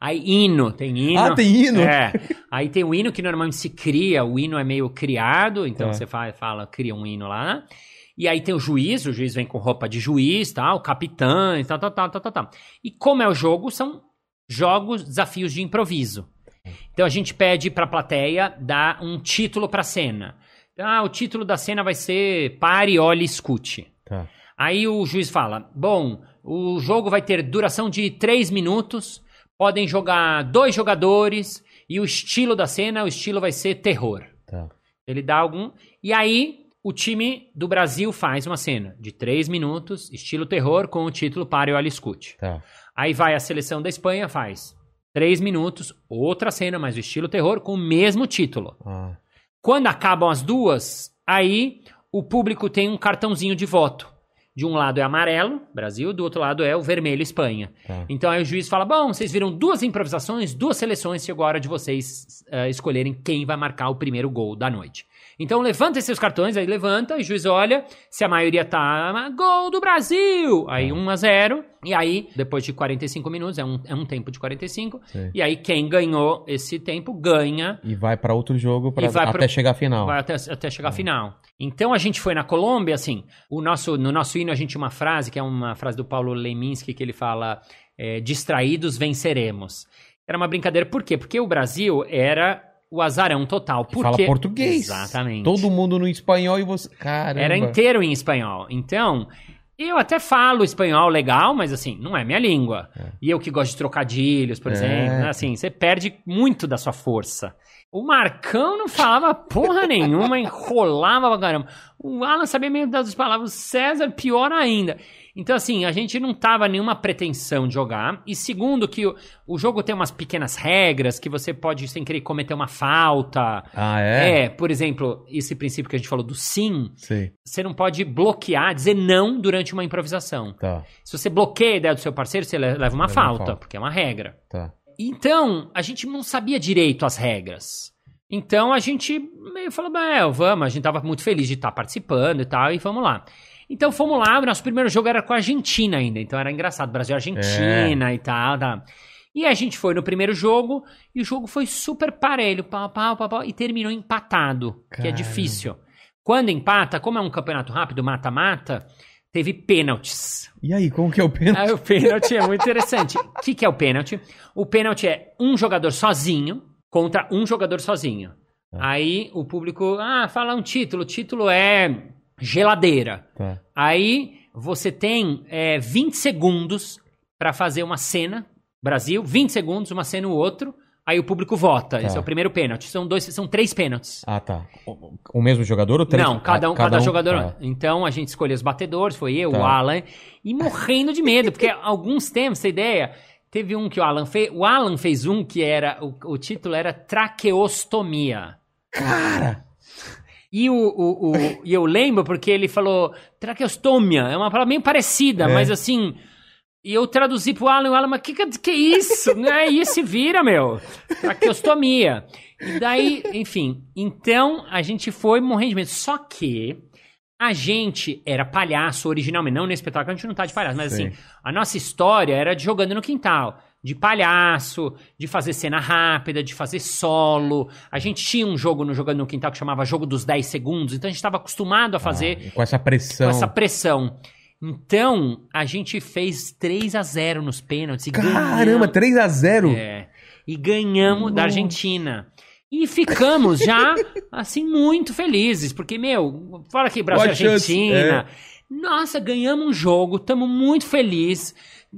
Aí, hino, tem hino. Ah, tem hino? É. Aí tem o hino que normalmente se cria, o hino é meio criado, então Tá. você fala, fala, cria um hino lá? E aí tem o juiz, o juiz vem com roupa de juiz, tal, capitães, tal, tal, tal, tal, tal, tal. E como é o jogo, são jogos, desafios de improviso. Então a gente pede pra plateia dar um título pra cena. Ah, o título da cena vai ser Pare, Olhe, Escute. Tá. Aí o juiz fala: bom, o jogo vai ter duração de 3 minutos, podem jogar dois jogadores, e o estilo da cena, o estilo vai ser terror. Tá. Ele dá algum. E aí, o time do Brasil faz uma cena de 3 minutos, estilo terror, com o título Pare, Olhe, Escute. Tá. Aí vai a seleção da Espanha, faz 3 minutos, outra cena, mas o estilo terror, com o mesmo título. Ah, Quando acabam as duas, aí o público tem um cartãozinho de voto. De um lado é amarelo, Brasil, do outro lado é o vermelho, Espanha. Tá. Então aí o juiz fala: bom, vocês viram duas improvisações, duas seleções, chegou a hora de vocês eh, escolherem quem vai marcar o primeiro gol da noite. Então levanta seus cartões, aí levanta, e o juiz olha, se a maioria tá gol do Brasil, aí 1 a 0 e aí depois de 45 minutos, é um, é um tempo de 45, Sim. e aí quem ganhou esse tempo ganha E vai pra outro jogo pra, até pro- chegar à final. Vai até, até chegar à final. Então a gente foi na Colômbia, assim, o nosso, no nosso hino a gente tinha uma frase, que é uma frase do Paulo Leminski, que ele fala, é, distraídos venceremos. Era uma brincadeira, por quê? Porque o Brasil era o azarão total. Que Por fala português. Exatamente. Todo mundo no espanhol e você. Caramba. Era inteiro em espanhol. Então, eu até falo espanhol legal, mas assim, não é minha língua. E eu que gosto de trocadilhos, por É. exemplo, né? assim, você perde muito da sua força. O Marcão não falava porra nenhuma, enrolava pra caramba. O Alan sabia meio das palavras, o César pior ainda. Então, assim, a gente não tava nenhuma pretensão de jogar. E segundo, que o, o jogo tem umas pequenas regras que você pode, sem querer, cometer uma falta. Ah, é? É, por exemplo, esse princípio que a gente falou do sim, Sei. você não pode bloquear, dizer não durante uma improvisação. Tá, Se você bloqueia a ideia do seu parceiro, você le- leva uma Leva uma falta, falta. porque é uma regra. tá. Então, a gente não sabia direito as regras. Então a gente meio falou, é, vamos, a gente tava muito feliz de estar participando e tal, e vamos lá. Então fomos lá, o nosso primeiro jogo era com a Argentina ainda, então era engraçado, Brasil e Argentina e tal, tá. E a gente foi no primeiro jogo, e o jogo foi super parelho, pau, pau, pau, pau, e terminou empatado, que é Caramba. difícil. Quando empata, como é um campeonato rápido, mata-mata, teve pênaltis. E aí, como que é o pênalti? Ah, o pênalti é muito interessante. O que, que é o pênalti? O pênalti é um jogador sozinho contra um jogador sozinho. Aí o público, ah, fala um título. O título é geladeira. Tá. Aí você tem é, 20 segundos pra fazer uma cena. Brasil, 20 segundos, uma cena o outro. Aí o público vota. Tá. Esse é o primeiro pênalti. São dois, são três pênaltis. Ah, tá. O, o mesmo jogador ou três? Não, cada um, Ah, cada, jogador. tá. Então a gente escolheu os batedores, foi eu, Tá. o Alan, e morrendo de medo, porque alguns tempos, essa ideia, teve um que o Alan fez. O Alan fez um que era. O, o título era Traqueostomia. Cara! E, o, o, o- e eu lembro porque ele falou traqueostomia, é uma palavra meio parecida, É. mas assim. E eu traduzi pro Alan e o Alan, mas que, que, que é isso? Não é isso, se vira, meu. Traqueostomia. E daí, enfim. Então, a gente foi morrendo de medo. Só que a gente era palhaço originalmente, não nesse espetáculo, a gente não tá de palhaço, mas Sim. assim, a nossa história era de jogando no quintal. De palhaço, de fazer cena rápida, de fazer solo. A gente tinha um jogo no Jogando no Quintal que chamava Jogo dos 10 Segundos, então a gente estava acostumado a fazer Ah, com essa pressão. com essa pressão. Então, a gente fez 3 a 0 nos pênaltis. Caramba, ganhamos- 3x0? é, e ganhamos da. Argentina. E ficamos já, assim, muito felizes. Porque, meu, fala aqui, Brasil e What Argentina. Nossa, ganhamos um jogo, estamos muito felizes.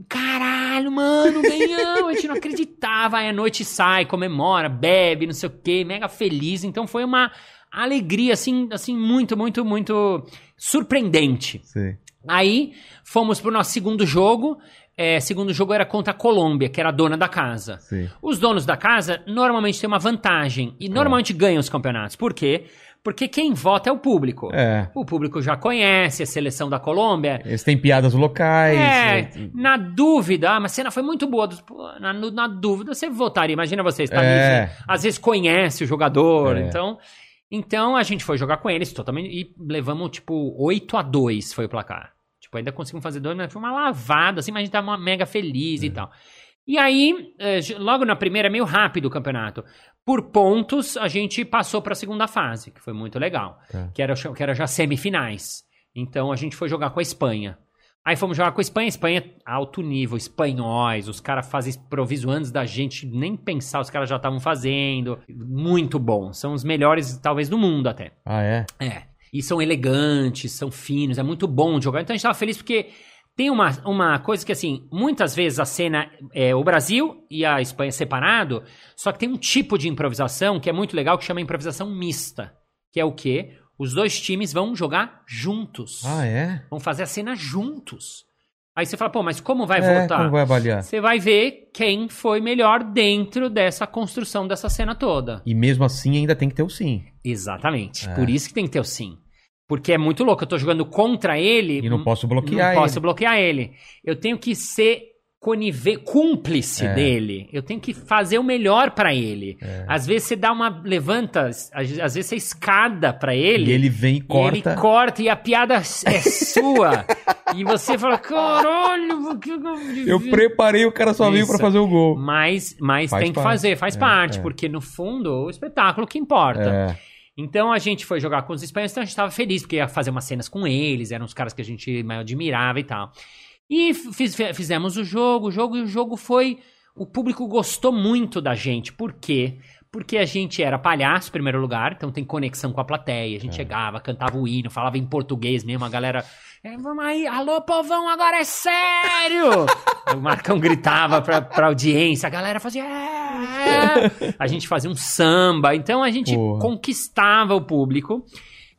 Caralho, mano, ganhamos. A gente não acreditava. Aí a noite sai, comemora, bebe, não sei o quê, mega feliz. Então foi uma alegria, assim, assim muito, muito, muito surpreendente. Sei. Aí fomos pro nosso segundo jogo. É, segundo jogo era contra a Colômbia, que era a dona da casa. Sim. Os donos da casa normalmente têm uma vantagem e normalmente ganham os campeonatos. Por quê? Porque quem vota é o público. É. O público já conhece a seleção da Colômbia. Eles têm piadas locais. É, né? na dúvida, ah, mas a cena foi muito boa. Na, na dúvida, você votaria. Imagina você, está É. nisso, às vezes conhece o jogador. É. Então, então a gente foi jogar com eles totalmente e levamos tipo 8 a 2 foi o placar. Tipo, ainda conseguimos fazer dois, mas foi uma lavada, assim, mas a gente tava mega feliz É. e tal. E aí, j- logo na primeira, é meio rápido o campeonato. Por pontos, a gente passou pra segunda fase, que foi muito legal. Tá. Que, era, que era já semifinais. Então a gente foi jogar com a Espanha. Aí fomos jogar com a Espanha. Espanha, alto nível, espanhóis. Os caras fazem improviso antes da gente nem pensar, os caras já estavam fazendo. Muito bom. São os melhores, talvez, do mundo até. Ah, é? É. E são elegantes, são finos, é muito bom de jogar. Então a gente tava feliz porque tem uma, uma coisa que, assim, muitas vezes a cena é o Brasil e a Espanha separado, só que tem um tipo de improvisação que é muito legal que chama improvisação mista. Que é o quê? Os dois times vão jogar juntos. Ah, é? Vão fazer a cena juntos. Aí você fala, pô, mas como vai é, voltar? Como vai avaliar? Você vai ver quem foi melhor dentro dessa construção dessa cena toda. E mesmo assim ainda tem que ter o sim. Exatamente. É. Por isso que tem que ter o sim. Porque é muito louco. Eu tô jogando contra ele. E não posso bloquear Não posso ele. bloquear ele. Eu tenho que ser conive, cúmplice É. dele. Eu tenho que fazer o melhor pra ele. É. Às vezes você dá uma levanta, às vezes você escada pra ele. E ele vem e e corta. ele corta e a piada é sua. e você fala, caralho, que eu Eu preparei, o cara só veio pra fazer o gol. Mas, mas Faz tem que parte. fazer, faz É, parte, é. porque no fundo o espetáculo que importa. É. Então a gente foi jogar com os espanhóis, então a gente tava feliz, porque ia fazer umas cenas com eles, eram os caras que a gente mais admirava e tal. E fiz- fizemos o jogo, o jogo, e o jogo foi. O público gostou muito da gente. Por quê? Porque a gente era palhaço, em primeiro lugar, então tem conexão com a plateia. A gente chegava, cantava o hino, falava em português mesmo, a galera. "É, vamos aí, alô, povão, agora é sério! o Marcão gritava pra, pra audiência, a galera fazia. "É, é". A gente fazia um samba, então a gente Porra. conquistava o público.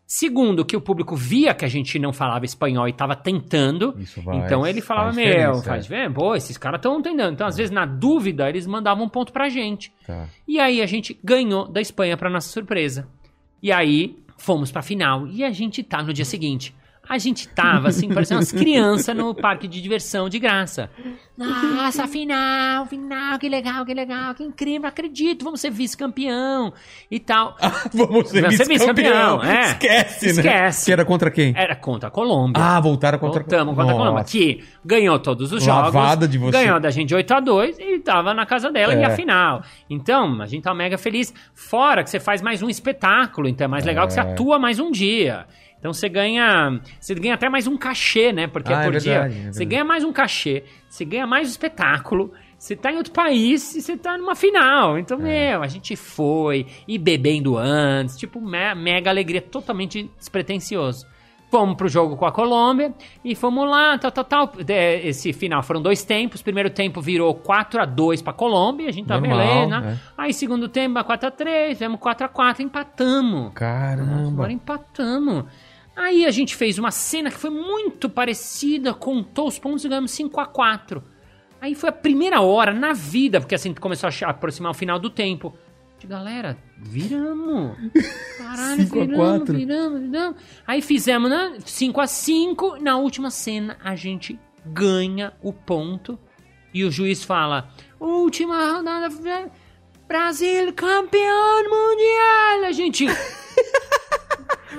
Segundo, que o público via que a gente não falava espanhol e tava tentando. Isso vai- então ele falava, faz meu, faz é. ver, pô, esses caras estão tentando. Então, às vezes, na dúvida, eles mandavam um ponto pra gente. Tá. E aí a gente ganhou da Espanha pra nossa surpresa. E aí fomos pra final. E a gente tá no dia seguinte. A gente tava assim, parecendo umas crianças no parque de diversão de graça. Nossa, final, final, que legal, que legal, que incrível, acredito, vamos ser vice-campeão e tal. Vamos ser vice-campeão. vice-campeão, é. Esquece, né? Esquece. Que era contra quem? Era contra a Colômbia. Ah, voltaram contra Voltamos contra a Colômbia, que ganhou todos os jogos. Lavada de você. Ganhou da gente 8 a 2 e tava na casa dela e É. a final. Então, a gente tá mega feliz. Fora que você faz mais um espetáculo, então é mais legal que você atua mais um dia. Então você ganha. Você ganha até mais um cachê, né? Porque Ah, é é por verdade, dia. é. Você ganha mais um cachê, você ganha mais um espetáculo. Você tá em outro país e você tá numa final. Então, É. meu, a gente foi e bebendo antes. Tipo, me- mega alegria, totalmente despretensioso. Fomos pro jogo com a Colômbia e fomos lá, tal, tal, tal. É, Esse final foram dois tempos. Primeiro tempo virou 4 a 2 pra Colômbia, a gente tá Normal, beleza, né? Aí segundo tempo, 4 a 3 fizemos 4 a 4 empatamos. Caramba. Agora empatamos. Aí a gente fez uma cena que foi muito parecida, contou os pontos e ganhamos 5 a 4 Aí foi a primeira hora na vida, porque assim começou a aproximar o final do tempo. De, Galera, viramos. Caralho, 5 a viramos, 4. viramos, viramos. Aí fizemos, né? 5 a 5 Na última cena, a gente ganha o ponto. E o juiz fala: Última rodada. Brasil campeão mundial. A gente.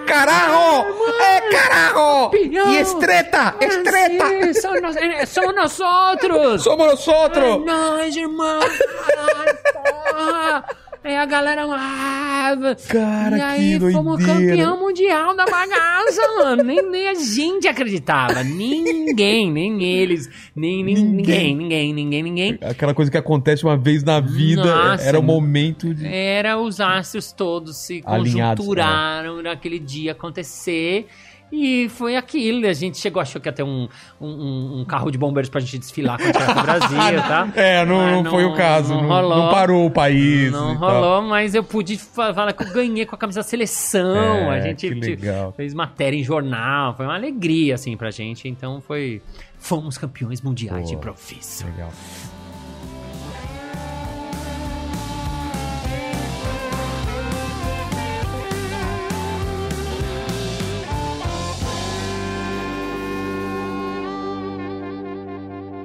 Carajo! ¡Eh, carajo! Campeão! ¡Y estreta! ¡Estreta! Brasil, São nós, é, são nós outros! ¡Somos É nosotros! nóis, irmão! Caralho, porra! Aí a galera. Ah, Cara, e aí que fomos doideira. campeão mundial da bagaça, mano. Nem, nem a gente acreditava. Ninguém, nem eles, nem, nem- Ninguém. ninguém, ninguém, ninguém. Aquela coisa que acontece uma vez na vida, Nossa, era o momento de... Era os astros todos se Alinhados, conjunturaram naquele dia acontecer. E foi aquilo. A gente chegou, achou que ia ter um, um, um carro de bombeiros pra gente desfilar quando chegar pro Brasil, tá? É, não, Mas não foi o caso. Não, não parou o país. Não e tal. rolou, mas eu pude fa- falar que eu ganhei com a camisa da seleção. É, a gente fez matéria em jornal. Foi uma alegria, assim, pra gente. Então foi. Fomos campeões mundiais de improviso. Legal.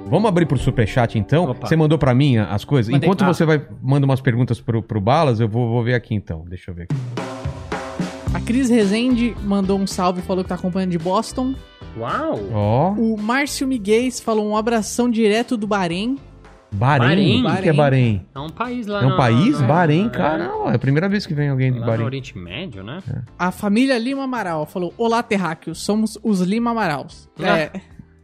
Vamos abrir pro superchat então? Opa. Você mandou pra mim as coisas? Mandei. Enquanto Ah. você vai manda umas perguntas pro, pro Balas, eu vou, vou ver aqui então. Deixa eu ver. aqui. A Cris Rezende mandou um salve e falou que tá acompanhando de Boston. Uau! Ó, O Márcio Miguel falou um abração direto do Bahrein. Bahrein. Bahrein. O que é Bahrein? É um país lá É um no- país? no- Bahrein, é, cara. É a primeira vez que vem alguém de Lá no Bahrein. Oriente Médio, né? A família Lima Amaral falou: Olá, terráqueos, somos os Lima Amaraus. Ah. É,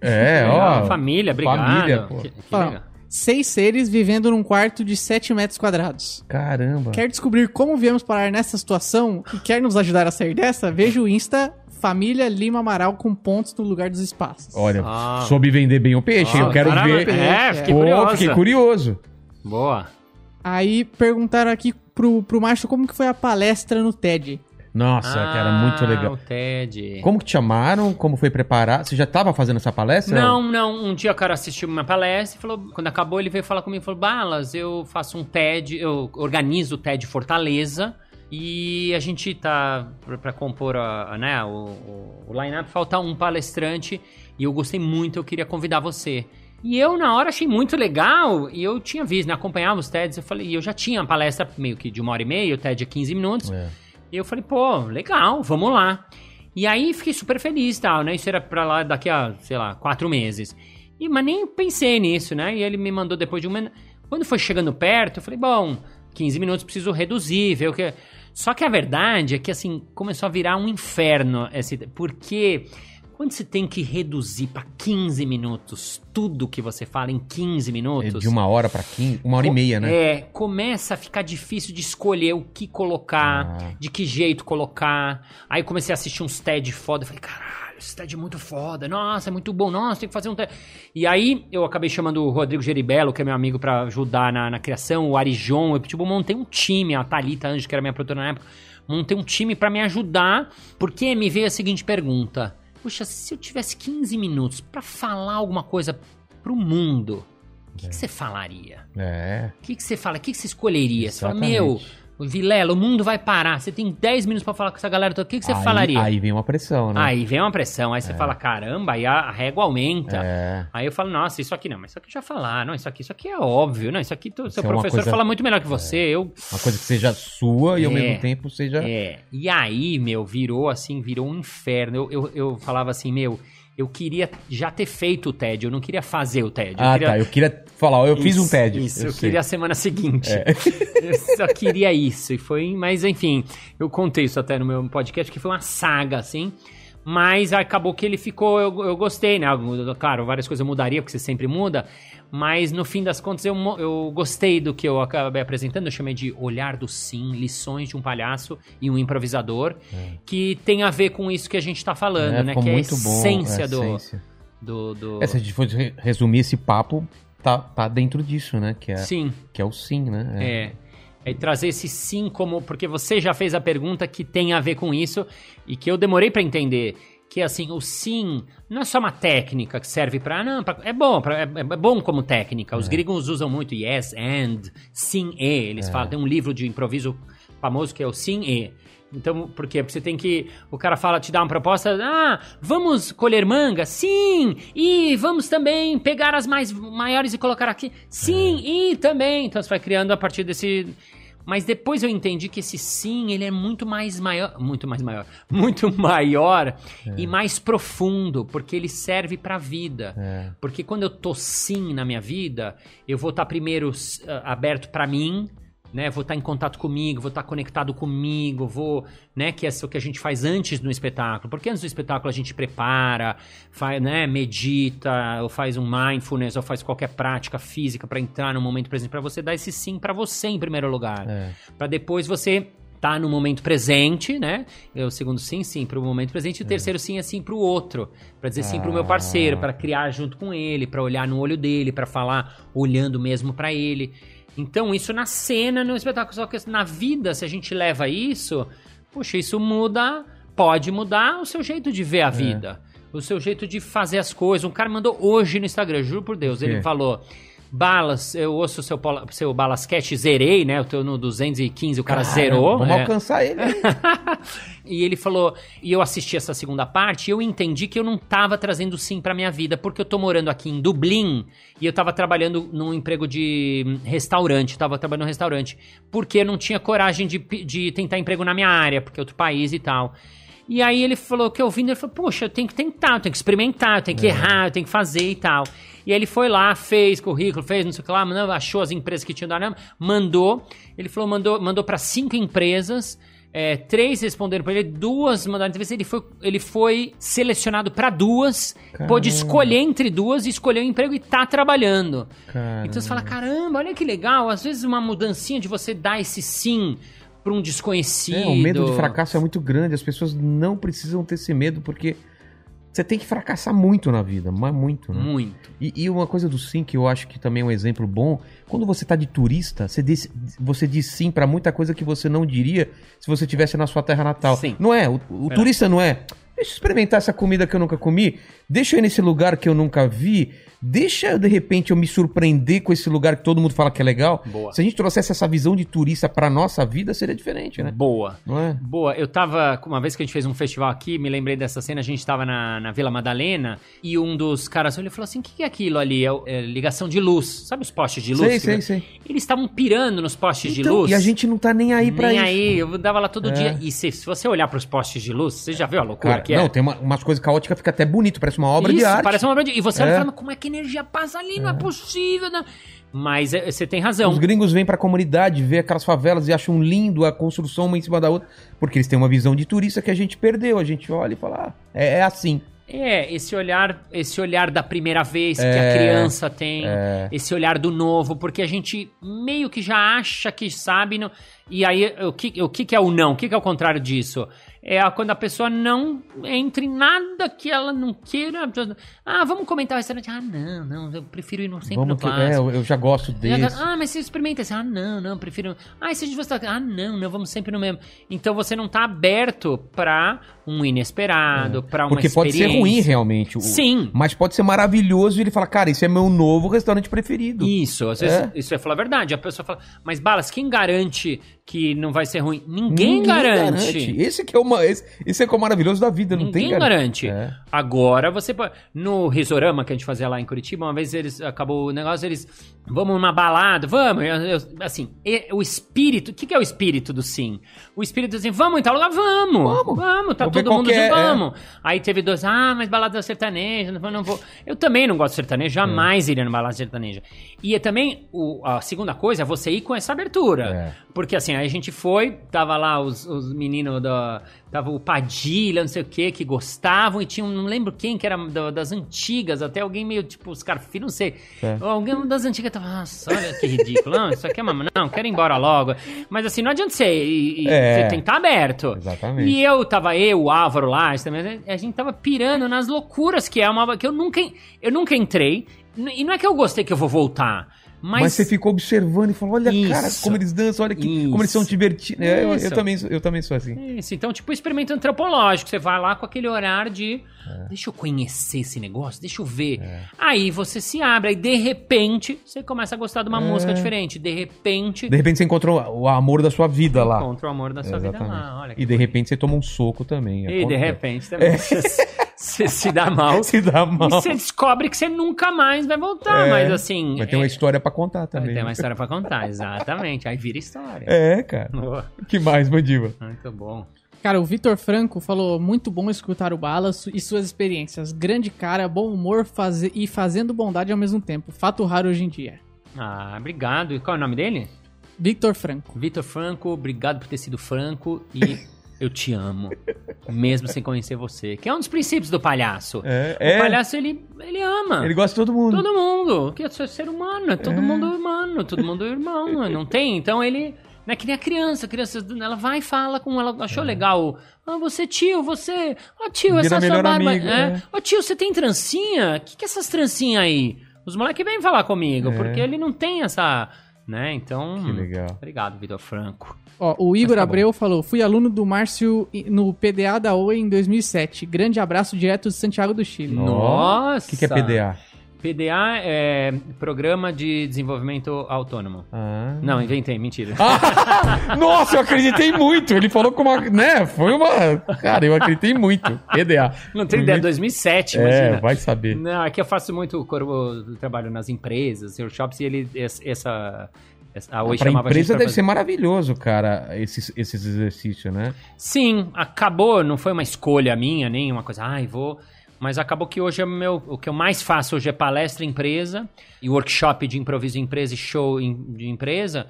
É, ó. família, obrigado. família, pô. Que- que Ó, seis seres vivendo num quarto de 7 metros quadrados. Caramba. Quer descobrir como viemos parar nessa situação e quer nos ajudar a sair dessa? Veja o Insta Família Lima Amaral com pontos no lugar dos espaços. Olha, Ah. soube vender bem o peixe. Ah, eu quero caramba, ver. É, fiquei Pô, curioso. fiquei curioso. Boa. Aí perguntaram aqui pro, pro Márcio como que foi a palestra no TED. Nossa, cara, muito Ah, legal. o TED. Como que te chamaram? Como foi preparar? Você já tava fazendo essa palestra? Não, não. Um dia o cara assistiu uma palestra e falou, quando acabou, ele veio falar comigo e falou: Balas, eu faço um TED, eu organizo o TED Fortaleza. E a gente tá pra, pra compor a, a, né, o, o, o line-up, falta um palestrante e eu gostei muito, eu queria convidar você. E eu, na hora, achei muito legal e eu tinha visto, né, acompanhava os TEDs, eu falei, e eu já tinha a palestra meio que de uma hora e meia, o TED é 15 minutos. É. E eu falei, pô, legal, vamos lá. E aí fiquei super feliz, tal, né? Isso era pra lá daqui a, sei lá, quatro meses. E, mas nem pensei nisso, né? E ele me mandou depois de um mês. Quando foi chegando perto, eu falei, bom, 15 minutos preciso reduzir, ver o que. Só que a verdade é que, assim, começou a virar um inferno esse. Porque quando você tem que reduzir pra 15 minutos tudo que você fala em 15 É minutos. De uma hora pra 15, uma hora e meia, né? É, começa a ficar difícil de escolher o que colocar, Ah. de que jeito colocar. Aí comecei a assistir uns TED foda, eu falei, caralho, esse TED é muito foda, nossa, é muito bom, nossa, tem que fazer um TED. E aí eu acabei chamando o Rodrigo Geribello, que é meu amigo pra ajudar na, na criação, o Arijon, eu tipo, montei um time, a Thalita Anjo, que era minha produtora na época, montei um time pra me ajudar, porque me veio a seguinte pergunta, puxa, se eu tivesse 15 minutos pra falar alguma coisa pro mundo, o que, que você falaria? É. O que, que você fala? O que, que você escolheria? Você fala, Exatamente. meu, Vilela, o mundo vai parar. Você tem 10 minutos pra falar com essa galera toda. O que, que você aí, falaria? Aí vem uma pressão, né? Aí vem uma pressão, aí você fala, caramba, aí a, régua aumenta. É. Aí eu falo, nossa, isso aqui não, mas isso aqui já falaram, não, isso aqui, isso aqui é óbvio, não, isso aqui tu- seu é professor coisa- fala muito melhor que você, eu... Uma coisa que seja sua e ao É. mesmo tempo seja. É, e aí, meu, virou assim, virou um inferno. Eu, eu, eu falava assim, meu, eu queria já ter feito o TED, eu não queria fazer o TED. eu Ah, queria... tá. Eu queria falar, eu fiz um Isso, TED. Isso, eu. É. queria a semana seguinte. Eu só queria isso. E foi. Mas enfim, eu contei isso até no meu podcast, que foi uma saga, assim. Mas acabou que ele ficou. Eu, eu gostei, né? Claro, várias coisas eu mudaria, porque você sempre muda. Mas no fim das contas, eu, eu gostei do que eu acabei apresentando. Eu chamei de Olhar do Sim, lições de um palhaço e um improvisador. Que tem a ver com isso que a gente tá falando, É, né? Que é a muito bom. essência é, do. essência. do, do... É, se a gente re- resumir esse papo, tá, tá dentro disso, né? Que é, Sim. que é o sim, né? É. É trazer esse sim como. Porque você já fez a pergunta que tem a ver com isso e que eu demorei pra entender. Que assim, o sim não é só uma técnica que serve pra. Não, pra- é bom, pra- é, é bom como técnica. Os gregos usam muito yes, and, sim e. Eles falam, tem um livro de improviso famoso que é o sim e. Então, por quê? Porque você tem que. O cara fala, te dá uma proposta. Ah, vamos colher manga? Sim! E vamos também pegar as mais maiores e colocar aqui? Sim! E também. Então você vai criando a partir desse. Mas depois eu entendi que esse sim, ele é muito mais maior. Muito mais maior. Muito maior e mais profundo, porque ele serve pra vida. É. Porque quando eu tô sim na minha vida, eu vou estar primeiro s- ah, aberto pra mim, né? Vou estar em contato comigo, vou estar conectado comigo, vou, né? Que é o que a gente faz antes do espetáculo. Porque antes do espetáculo a gente prepara, faz, né? Medita, ou faz um mindfulness, ou faz qualquer prática física pra entrar no momento presente, pra você dar esse sim pra você em primeiro lugar, É. Pra depois você tá no momento presente, né? É O segundo sim, sim pro momento presente, e o terceiro sim é sim pro outro, Pra dizer sim pro meu parceiro, Ah. pra criar junto com ele, pra olhar no olho dele, pra falar olhando mesmo pra ele. Então, isso na cena, no espetáculo, só que na vida, se a gente leva isso, puxa, isso muda, pode mudar o seu jeito de É. ver a vida, o seu jeito de fazer as coisas. Um cara mandou hoje no Instagram, juro por Deus, ele falou: Balas, eu ouço o seu, seu Balasquete, zerei, né? Eu tô no 215, o cara zerou. Vamos é. alcançar ele. e ele falou, e eu assisti essa segunda parte, e eu entendi que eu não tava trazendo sim pra minha vida, porque eu tô morando aqui em Dublin e eu tava trabalhando num emprego de hum, restaurante, tava trabalhando num restaurante, porque eu não tinha coragem de, de tentar emprego na minha área, porque é outro país e tal. E aí ele falou que ouvindo, ele falou, poxa, eu tenho que tentar, eu tenho que experimentar, eu tenho que errar, eu tenho que fazer e tal. E aí ele foi lá, fez currículo, fez não sei o que lá, achou as empresas que tinham dado, mandou. Ele falou, mandou, mandou para cinco empresas. é, três responderam pra ele, duas mandaram entrevista. Ele foi, ele foi selecionado pra duas, pôde escolher entre duas e escolheu o emprego e tá trabalhando. Caramba. Então você fala, caramba, olha que legal. Às vezes uma mudancinha de você dar esse sim pra um desconhecido. É, o medo de fracasso é muito grande. As pessoas não precisam ter esse medo, porque você tem que fracassar muito na vida, mas muito, né? Muito. E, e uma coisa do sim que eu acho que também é um exemplo bom, quando você tá de turista, você diz, você diz sim pra muita coisa que você não diria se você tivesse na sua terra natal. Sim. Não é? O, o turista não é. Deixa eu experimentar essa comida que eu nunca comi. Deixa eu ir nesse lugar que eu nunca vi. Deixa, de repente, eu me surpreender com esse lugar que todo mundo fala que é legal. Boa. Se a gente trouxesse essa visão de turista pra nossa vida, seria diferente, né? Boa. Não é? Boa, eu tava. Uma vez que a gente fez um festival aqui, me lembrei dessa cena, a gente tava na, na Vila Madalena e um dos caras olhou e falou assim: o que, é aquilo ali? É, é ligação de luz. Sabe os postes de luz? Sei, sei, sei. Eles estavam pirando nos postes de Então, luz. e a gente não tá nem aí pra Nem isso. aí, eu dava lá todo É. dia. E se, se você olhar pros postes de luz, você já viu a loucura Cara, que é? não, tem uma- umas coisas caóticas, fica até bonito, parece uma obra de Isso, arte. parece uma obra de... E você olha É. e fala, como é que a energia passa ali? Não é possível. Não. Mas é, você tem razão. Os gringos vêm pra comunidade, vê aquelas favelas e acham lindo a construção uma em cima da outra, porque eles têm uma visão de turista que a gente perdeu. A gente olha e fala, ah, é, é assim. É, esse olhar, esse olhar da primeira vez que É, a criança tem, esse olhar do novo, porque a gente meio que já acha que sabe, não- e aí o que, o que que é o não? O que que é o contrário disso? É quando a pessoa não entra em nada que ela não queira. Ah, vamos comentar o restaurante. Ah, não, não, eu prefiro ir no sempre Vamos no que, é, clássico. eu, eu já gosto E desse. ah, mas você experimenta esse. Ah, não, não, prefiro. Ah, e se a gente fosse. Ah, não, não, vamos sempre no mesmo. Então você não tá aberto pra um inesperado, pra uma Porque pode ser ruim realmente. o- Sim. Mas pode ser maravilhoso e ele fala, cara, esse é meu novo restaurante preferido. Isso, às vezes, É. isso é falar a verdade. A pessoa fala, mas Balas, quem garante que não vai ser ruim? Ninguém, garante. Esse que é uma, esse, esse é que é o maravilhoso da vida, não Ninguém tem garante. É. Agora você pode. No Risorama que a gente fazia lá em Curitiba, uma vez eles acabou o negócio, eles. Vamos numa balada, vamos. Eu- eu- assim, o espírito. O que, que é o espírito do sim? O espírito assim, vamos em tal lugar? Vamos! Vamos. Vamos, tá Vou todo mundo é, junto, é. vamos. Aí teve dois, ah, mas balada sertaneja, não vou, não vou. Eu também não gosto de sertaneja, jamais iria numa balada sertaneja. E é também, o- a segunda coisa é você ir com essa abertura. Porque assim, aí a gente foi, tava lá os, os meninos da. Tava o Padilha, não sei o que, que gostavam, e tinha um, não lembro quem, que era da- das antigas, até alguém meio tipo, os Scarfi, não sei. É. Alguém das antigas tava, nossa, olha que ridículo, não, isso aqui é uma. Não, quero ir embora logo. Mas assim, não adianta você. E, É. Você tem que estar aberto. Exatamente. E eu tava, eu, o Álvaro lá, também, a gente tava pirando nas loucuras que é uma. que eu nunca, eu nunca entrei. E não é que eu gostei que eu vou voltar. Mas, Mas, você ficou observando e falou, olha, cara, Isso. como eles dançam, olha que, Isso. como eles são divertidos. É, eu, eu também, sou- eu também sou assim. Isso, então, tipo, experimento antropológico. Você vai lá com aquele olhar de. É. Deixa eu conhecer esse negócio, deixa eu ver. Aí você se abre, aí de repente você começa a gostar de uma É. música diferente. De repente. De repente você encontrou o amor da sua vida lá. Encontra o amor da sua vida Exatamente. lá. Olha e de repente você toma um soco também. E de repente também você, se dá mal. Se dá mal. E você descobre que você nunca mais vai voltar. É, mas assim. Vai ter uma é- história pra contar vai também. ter uma história pra contar, exatamente. Aí vira história. É, cara. Boa. que mais, Mandiva? Muito bom. Cara, o Vitor Franco falou muito bom escutar o Balas e suas experiências. Grande cara, bom humor faze- e fazendo bondade ao mesmo tempo. Fato raro hoje em dia. Ah, obrigado. E qual é o nome dele? Victor Franco. Vitor Franco, obrigado por ter sido franco e eu te amo, mesmo sem conhecer você. Que é um dos princípios do palhaço. É, O é. palhaço, ele, ele ama. Ele gosta de todo mundo. Todo mundo. Que é ser humano, é todo mundo humano, todo mundo irmão, não tem? Então ele... Não é que nem a criança, a criança, ela vai e fala com ela, achou legal. Ah, você tio, você... Ó tio, Vira essa sua barba... amigo, é. é. Ó tio, você tem trancinha? O que, que é essas trancinhas aí? Os moleques vêm falar comigo, É. porque ele não tem essa... Né, então... Que legal. Obrigado, Vitor Franco. Ó, o Igor tá Abreu falou: fui aluno do Márcio no PDA da OE em 2007. Grande abraço direto de Santiago do Chile. Nossa! O que, que é PDA? PDA é Programa de Desenvolvimento Autônomo. Ah. Não, inventei, mentira. Nossa, eu acreditei muito. Ele falou com uma. Né? Foi uma. Cara, eu acreditei muito. PDA. Não tem ideia, 2007, É, imagina. vai saber. Não, é que eu faço muito eu trabalho nas empresas, workshops, e ele, essa, a Oi Pra empresa deve fazer- ser maravilhoso, cara, esses, esses exercícios, né? Sim, acabou, não foi uma escolha minha, nem uma coisa, ai, vou. Mas acabou que hoje é o meu, o que eu mais faço hoje é palestra em empresa e workshop de improviso em empresa e show de empresa,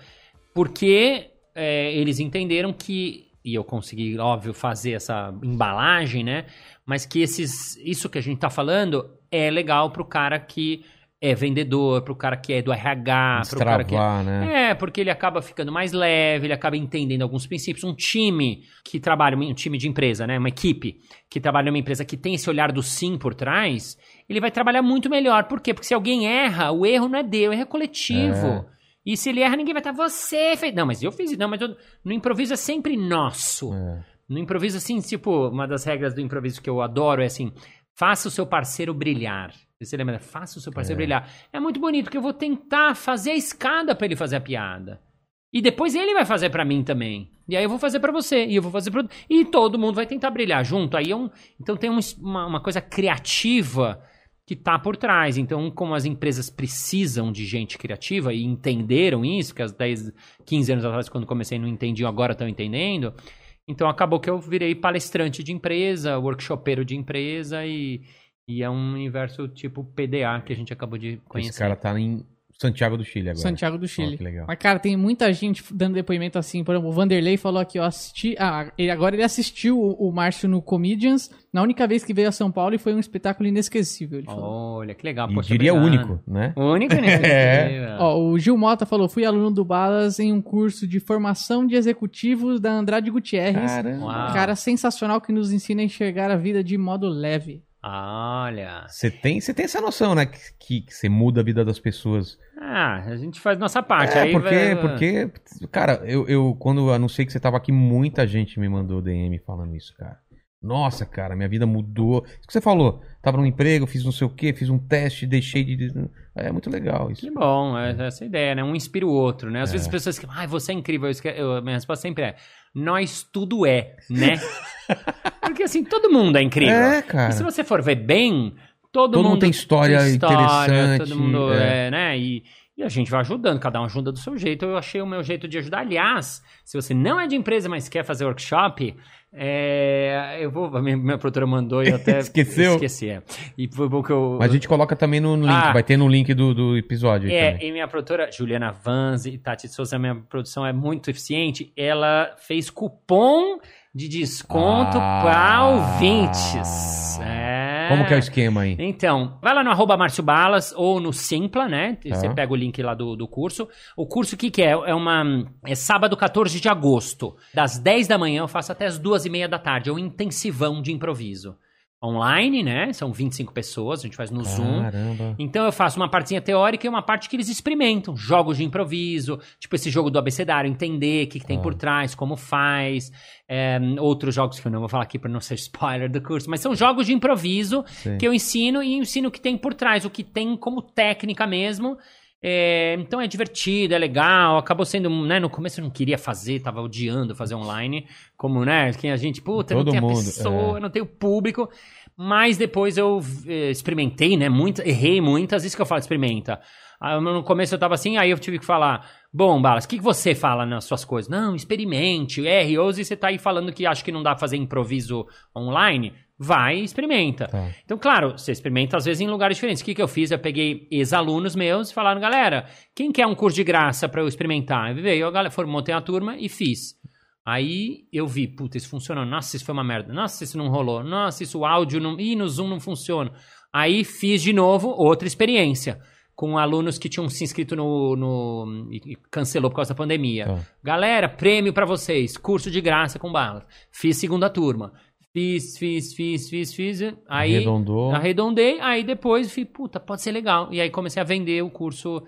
porque é, eles entenderam que e eu consegui, óbvio, fazer essa embalagem, né? Mas que esses, isso que a gente tá falando é legal pro cara que é vendedor, pro cara que é do RH, pro cara que é... Né? É, porque ele acaba ficando mais leve, ele acaba entendendo alguns princípios. Um time que trabalha, um time de empresa, né? Uma equipe que trabalha numa empresa que tem esse olhar do sim por trás, ele vai trabalhar muito melhor. Por quê? Porque se alguém erra, o erro não é dele, o erro é coletivo. É. E se ele erra, ninguém vai estar, você fez. Não, mas eu fiz. Não, mas eu... no improviso é sempre nosso. É. No improviso, assim, tipo, uma das regras do improviso que eu adoro é assim: faça o seu parceiro brilhar. Você lembra? Faça o seu parceiro brilhar. É muito bonito, porque eu vou tentar fazer a escada pra ele fazer a piada. E depois ele vai fazer pra mim também. E aí eu vou fazer pra você. E eu vou fazer pro. E todo mundo vai tentar brilhar junto. Aí é um. Então tem um- uma, uma coisa criativa que tá por trás. Então, como as empresas precisam de gente criativa e entenderam isso, que há 10, 15 anos atrás, quando comecei, não entendiam, agora estão entendendo. Então acabou que eu virei palestrante de empresa, workshopeiro de empresa e, e é um universo tipo PDA que a gente acabou de conhecer. Esse cara tá em Santiago do Chile agora. Santiago do Chile. que legal. Mas, cara, tem muita gente dando depoimento assim. Por exemplo, o Vanderlei falou aqui, ó, assisti. Ah, ele, agora ele assistiu o, o Márcio no Comedians na única vez que veio a São Paulo e foi um espetáculo inesquecível. Ele falou. Olha, que legal. E Poxa, diria obrigado. único, né? Único, né? É. Ó, o Gil Mota falou: fui aluno do Balas em um curso de formação de executivos da Andrade Gutierrez. Caramba. Uau. Cara sensacional que nos ensina a enxergar a vida de modo leve. Olha. Você tem, você tem essa noção, né? Que, que, você muda a vida das pessoas. Ah, a gente faz nossa parte. É, porque, vai- porque, cara, eu, eu quando anunciei que você tava aqui, muita gente me mandou DM falando isso, cara. Nossa, cara, minha vida mudou. Isso que você falou. Tava num emprego, fiz não sei o quê, fiz um teste, deixei de. É muito legal isso. Que bom, é essa ideia, né? Um inspira o outro, né? Às É. vezes as pessoas que ai, você é incrível. Eu eu- minha resposta sempre é: nós tudo é, né? Porque assim, todo mundo é incrível. É, cara. E se você for ver bem, todo, Todo mundo mundo tem história interessante, Todo mundo é. é, né? E, e a gente vai ajudando, cada um ajuda do seu jeito. Eu achei o meu jeito de ajudar. Aliás, se você não é de empresa, mas quer fazer workshop, é, eu vou. Minha, minha produtora mandou e eu até. Esqueceu? Esqueci, é. E foi bom que eu. Mas a gente coloca também no link, Ah. vai ter no link do, do episódio. É, também. e minha produtora, Juliana Vanzi e Tati Souza, minha produção é muito eficiente. Ela fez cupom de desconto Ah. para ouvintes. É. Como que é o esquema aí? Então, vai lá no arroba Márcio Balas ou no Simpla, né? Você Tá. pega o link lá do, do curso. O curso, o que, que é? É uma. É sábado 14 de agosto. Das 10 da manhã eu faço até as 2 e meia da tarde. É um intensivão de improviso. Online, né? São 25 pessoas, a gente faz no Zoom. Caramba. Então eu faço uma partezinha teórica e uma parte que eles experimentam. Jogos de improviso, tipo esse jogo do abecedário, entender o que, que tem Ah. por trás, como faz. É, outros jogos que eu não vou falar aqui para não ser spoiler do curso, mas são jogos de improviso Sei. que eu ensino e ensino o que tem por trás, o que tem como técnica mesmo. É, então é divertido, é legal. Acabou sendo, né? No começo eu não queria fazer, tava odiando fazer online. Como, né? Que a gente, puta, eu não Todo tem a mundo, pessoa, é. não tenho público. Mas depois eu eh, experimentei, né? Muito, errei muitas. Isso que eu falo, experimenta. Ah, No começo eu tava assim, aí eu tive que falar: Bom, Balas, o que, que você fala nas suas coisas? Não, experimente, erre, ouse. Você tá aí falando que acha que não dá pra fazer improviso online? Vai e experimenta. Tá. Então, claro, você experimenta às vezes em lugares diferentes. O que, que eu fiz? Eu peguei ex-alunos meus e falaram, galera, quem quer um curso de graça pra eu experimentar? Eu veio, a galera, foram, montei a turma e fiz. Aí eu vi, puta, isso funcionou. Nossa, isso foi uma merda. Nossa, isso não rolou. Nossa, isso o áudio não. Ih, no Zoom não funciona. Aí fiz de novo outra experiência. Com alunos que tinham se inscrito no. no e cancelou por causa da pandemia. Tá. Galera, prêmio pra vocês. Curso de graça com balas. Fiz segunda turma. Fiz, fiz, fiz, fiz, fiz. Aí. Arredondou. Arredondei, aí depois fui, puta, pode ser legal. E aí comecei a vender o curso,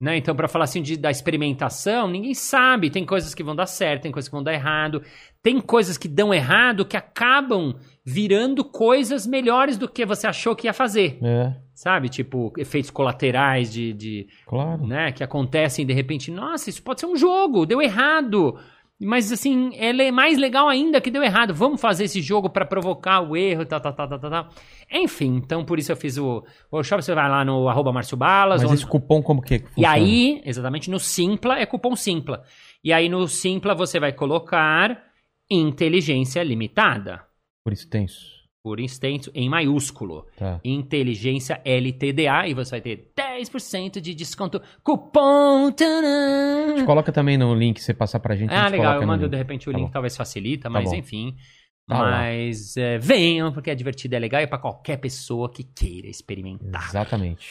né? Então, pra falar assim de, da experimentação, ninguém sabe. Tem coisas que vão dar certo, tem coisas que vão dar errado. Tem coisas que dão errado que acabam virando coisas melhores do que você achou que ia fazer. É, Sabe? Tipo, efeitos colaterais de, de claro. né, que acontecem de repente, nossa, isso pode ser um jogo, deu errado. Mas assim, é le- mais legal ainda que deu errado. Vamos fazer esse jogo pra provocar o erro, tal, tal, tal, tal, tal, tal. Enfim, então por isso eu fiz o workshop. Você vai lá no arroba Márcio Balas. Mas ou- esse cupom como que, que E funciona? aí, exatamente, no Simpla é cupom Simpla. E aí no Simpla você vai colocar inteligência limitada. Por extenso. Por extenso, em maiúsculo. Tá. Inteligência LTDA e você vai ter 10% de desconto. Cupom! Tcharam! Coloca também no link, você passar pra gente. a Ah, gente legal. coloca Eu no mando link. de repente o Tá link, bom. talvez facilita, Tá mas enfim. Tá lá. mas é, venham, porque é divertido, é legal e é pra qualquer pessoa que queira experimentar. Exatamente.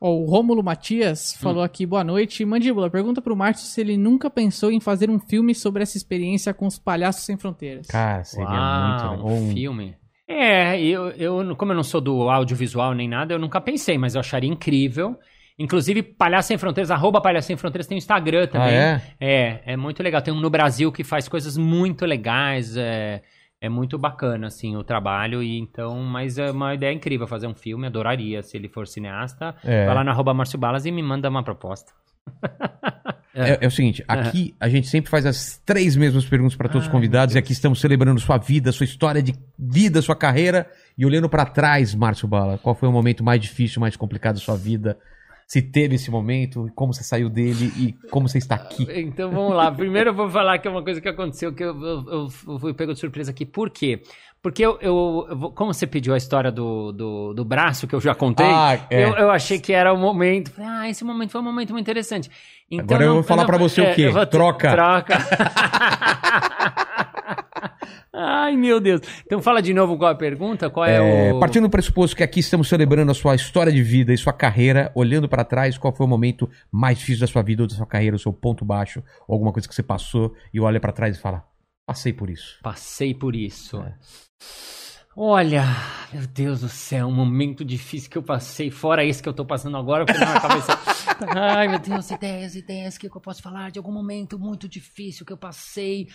Ó, o Rômulo Matias falou aqui, boa noite. Mandíbula, pergunta pro Márcio se ele nunca pensou em fazer um filme sobre essa experiência com os Palhaços Sem Fronteiras. Cara, seria Uau, muito legal. Ou um filme. É, eu, eu, como eu não sou do audiovisual nem nada, eu nunca pensei, mas eu acharia incrível. Inclusive, Palhaço Sem Fronteiras, arroba Palhaço Sem Fronteiras tem o Instagram também. é? É, é muito legal. Tem um no Brasil que faz coisas muito legais, é, é muito bacana, assim, o trabalho. E então, mas é uma ideia incrível fazer um filme, adoraria. Se ele for cineasta, É. vai lá na arroba Márcio Balas e me manda uma proposta. É, é o seguinte, aqui a gente sempre faz as três mesmas perguntas para todos os Ai, convidados e aqui estamos celebrando sua vida, sua história de vida, sua carreira e olhando para trás, Márcio Bala, qual foi o momento mais difícil, mais complicado da sua vida? Se teve esse momento, como você saiu dele e como você está aqui? Então vamos lá. Primeiro eu vou falar que é uma coisa que aconteceu que eu, eu, eu- eu fui pego de surpresa aqui. Por quê? Porque eu, eu- eu como você pediu a história do, do, do braço que eu já contei, Ah, é. eu, eu achei que era o momento. Falei, Ah, esse momento foi um momento muito interessante. Então, Agora eu vou falar pra você o quê? vou Troca. Troca. Ai, meu Deus. Então fala de novo qual é a pergunta, qual é, É, o... partindo do pressuposto que aqui estamos celebrando a sua história de vida e sua carreira, olhando para trás, qual foi o momento mais difícil da sua vida ou da sua carreira, o seu ponto baixo, ou alguma coisa que você passou e olha para trás e fala: passei por isso. Passei por isso. É. Olha, meu Deus do céu, um momento difícil que eu passei, fora esse que eu tô passando agora, porque na minha cabeça. Ai, meu Deus, ideias, ideias, o que eu posso falar de algum momento muito difícil que eu passei?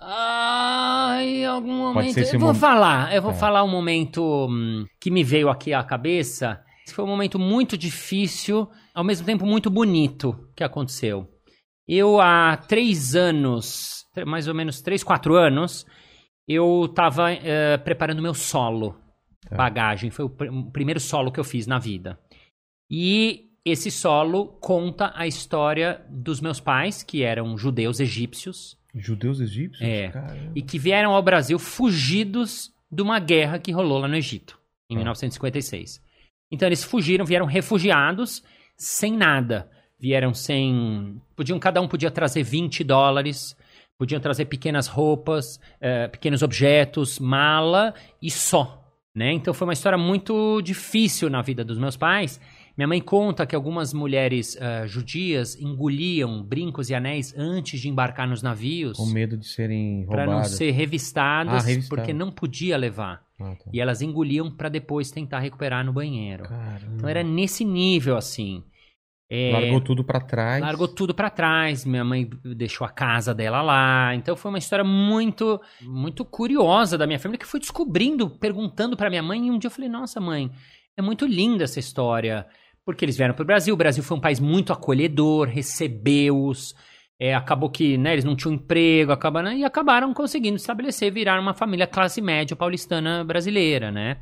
Ai, algum momento. Eu vou momento. falar, eu vou É. falar um momento hum, que me veio aqui à cabeça. Esse foi um momento muito difícil, ao mesmo tempo muito bonito que aconteceu. Eu, há três anos, mais ou menos três, quatro anos, eu tava eh, preparando meu solo. Tá. Bagagem. Foi o, pr- o primeiro solo que eu fiz na vida. E esse solo conta a história dos meus pais, que eram judeus egípcios, Judeus egípcios? É. Caramba. e que vieram ao Brasil fugidos de uma guerra que rolou lá no Egito, em Ah. 1956. Então eles fugiram, vieram refugiados, sem nada. Vieram sem. Podiam, cada um podia trazer 20 dólares, podiam trazer pequenas roupas, eh, pequenos objetos, mala e só. Né? Então foi uma história muito difícil na vida dos meus pais. Minha mãe conta que algumas mulheres eh, judias engoliam brincos e anéis antes de embarcar nos navios Com medo de serem para não ser revistadas, Ah, porque não podia levar. Ah, tá. E elas engoliam para depois tentar recuperar no banheiro. Caramba. Então era nesse nível assim. É, Largou tudo pra trás. largou tudo para trás. Minha mãe deixou a casa dela lá. Então foi uma história muito, muito curiosa da minha família que fui descobrindo, perguntando para minha mãe. E um dia eu falei: Nossa, mãe, é muito linda essa história. Porque eles vieram para o Brasil. O Brasil foi um país muito acolhedor, recebeu-os. É, acabou que né, eles não tinham emprego, acabaram, e acabaram conseguindo estabelecer, virar uma família classe média paulistana brasileira, né?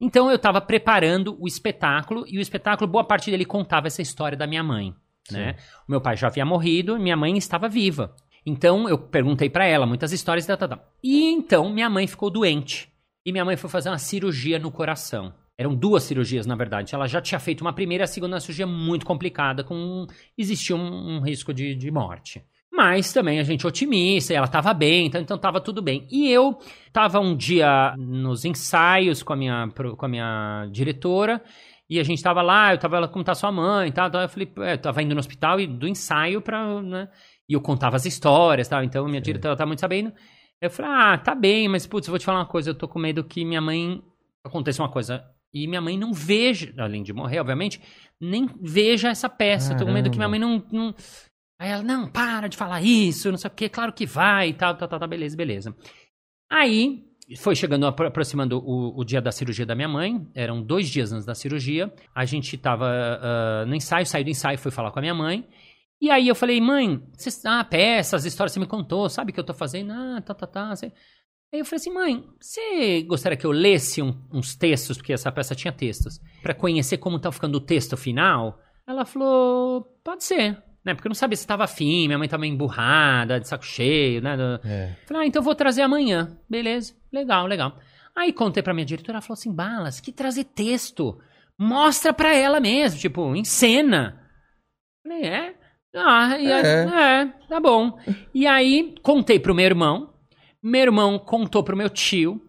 Então eu estava preparando o espetáculo, e o espetáculo, boa parte dele contava essa história da minha mãe, né? O meu pai já havia morrido, minha mãe estava viva. Então eu perguntei para ela muitas histórias, tal, tal, tal. E então minha mãe ficou doente. E minha mãe foi fazer uma cirurgia no coração. Eram duas cirurgias, na verdade. Ela já tinha feito uma primeira e a segunda cirurgia muito complicada, com existia um, um risco de, de morte. Mas também a gente otimista, e ela estava bem, então, então tava tudo bem. E eu estava um dia nos ensaios com a minha, com a minha diretora, e a gente estava lá, eu estava lá, como tá sua mãe e tal, então eu falei, eu tava indo no hospital e do ensaio pra, né, e eu contava as histórias e tal, então minha diretora tá muito sabendo. Eu falei, ah, tá bem, mas putz, eu vou te falar uma coisa, eu tô com medo que minha mãe aconteça uma coisa e minha mãe não veja, além de morrer, obviamente, nem veja essa peça. Eu tô com medo que minha mãe não, não- Aí ela, não, para de falar isso, não sei o quê, claro que vai tal, tal, tal, tal, beleza, beleza. Aí foi chegando, apro- aproximando o, o dia da cirurgia da minha mãe, eram dois dias antes da cirurgia. A gente tava ah, no ensaio, saí do ensaio, fui falar com a minha mãe. E aí eu falei, mãe, cês, ah, peça, as histórias você me contou, sabe o que eu tô fazendo? Ah, tá, tá, tá. Você... Aí eu falei assim, mãe, você gostaria que eu lesse um- uns textos, porque essa peça tinha textos, pra conhecer como tá ficando o texto final? Ela falou, pode ser. Né? Porque eu não sabia se tava afim, minha mãe tava emburrada, de saco cheio, né? É. Falei, ah, então eu vou trazer amanhã. Beleza, legal, legal. Aí contei pra minha diretora, ela falou assim, Balas, que trazer texto. Mostra pra ela mesmo, tipo, em cena. Falei, é? Ah, e aí, É. é, tá bom. E aí, contei pro meu irmão. Meu irmão contou pro meu tio,